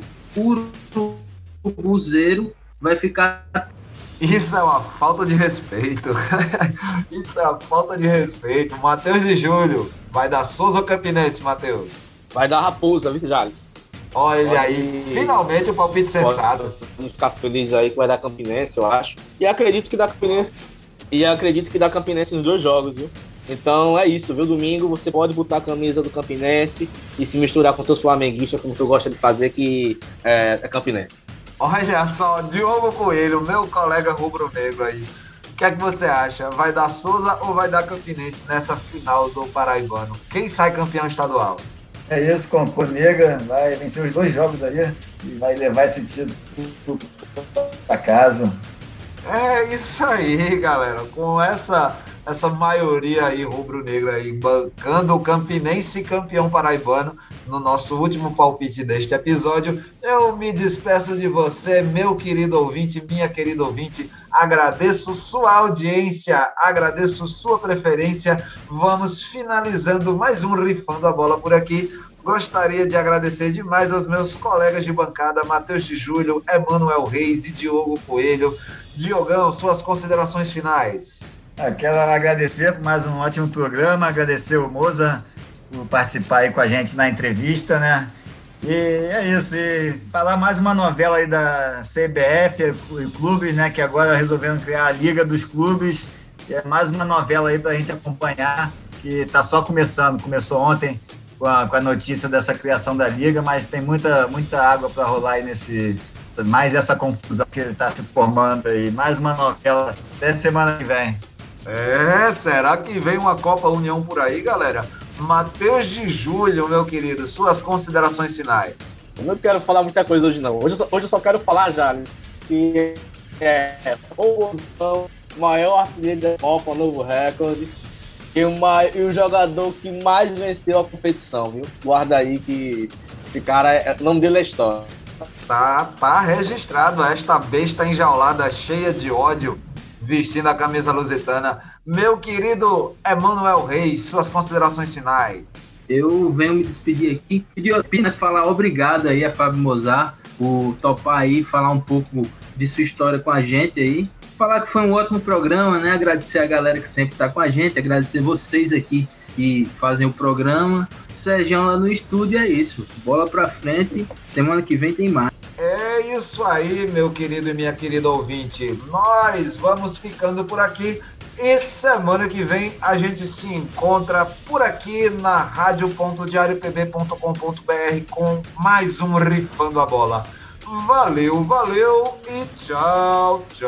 urubuzeiro, vai ficar isso é uma falta de respeito. (laughs) Isso é uma falta de respeito. Matheus de Júlio, vai dar Souza ou Campinense, Matheus? Vai dar Raposa, viu, Jales? Olha pode, aí, finalmente o palpite cessado. Vamos ficar felizes aí que vai dar Campinense, eu acho. E acredito que dá Campinense. E acredito que dá Campinense nos dois jogos, viu? Então é isso, viu? Domingo você pode botar a camisa do Campinense e se misturar com seus flamenguistas, como tu gosta de fazer, que é, é Campinense. Olha só, Diogo Coelho, meu colega rubro-negro aí. O que é que você acha? Vai dar Souza ou vai dar Campinense nessa final do Paraibano? Quem sai campeão estadual? É isso, Componega vai vencer os dois jogos aí e vai levar esse título para casa. É isso aí, galera. Com essa essa maioria aí rubro-negra aí bancando o Campinense campeão paraibano no nosso último palpite deste episódio. Eu me despeço de você, meu querido ouvinte, minha querida ouvinte. Agradeço sua audiência, agradeço sua preferência. Vamos finalizando mais um Rifando a Bola por aqui. Gostaria de agradecer demais aos meus colegas de bancada, Matheus de Júlio, Emanuel Reis e Diogo Coelho. Diogão, suas considerações finais. Ah, quero agradecer por mais um ótimo programa, agradecer o Moza por participar aí com a gente na entrevista, né? E é isso, e falar mais uma novela aí da CBF e clubes, né? Que agora resolveram criar a Liga dos Clubes. E é mais uma novela aí para a gente acompanhar, que está só começando. Começou ontem com a, com a notícia dessa criação da Liga, mas tem muita, muita água para rolar aí nesse. Mais essa confusão que está se formando aí. Mais uma novela até semana que vem. É, será que vem uma Copa União por aí, galera? Matheus de Julho, meu querido, suas considerações finais. Eu não quero falar muita coisa hoje, não. Hoje eu só, hoje eu só quero falar já né? que é o maior artilheiro da Copa, novo recorde. E, uma, e o jogador que mais venceu a competição, viu? Guarda aí que esse cara, é, o nome dele é história. Tá, tá registrado esta besta enjaulada cheia de ódio vestindo a camisa lusitana. Meu querido Emanuel Reis, suas considerações finais. Eu venho me despedir aqui, pedir a falar obrigado aí a Fábio Mozart por topar aí, falar um pouco de sua história com a gente aí. Falar que foi um ótimo programa, né? Agradecer a galera que sempre está com a gente, agradecer vocês aqui que fazem o programa. Sérgio lá no estúdio é isso. Bola pra frente, semana que vem tem mais. É isso aí, meu querido e minha querida ouvinte. Nós vamos ficando por aqui. E semana que vem a gente se encontra por aqui na rádio.diariopb.com.br com mais um Rifando a Bola. Valeu, valeu e tchau, tchau.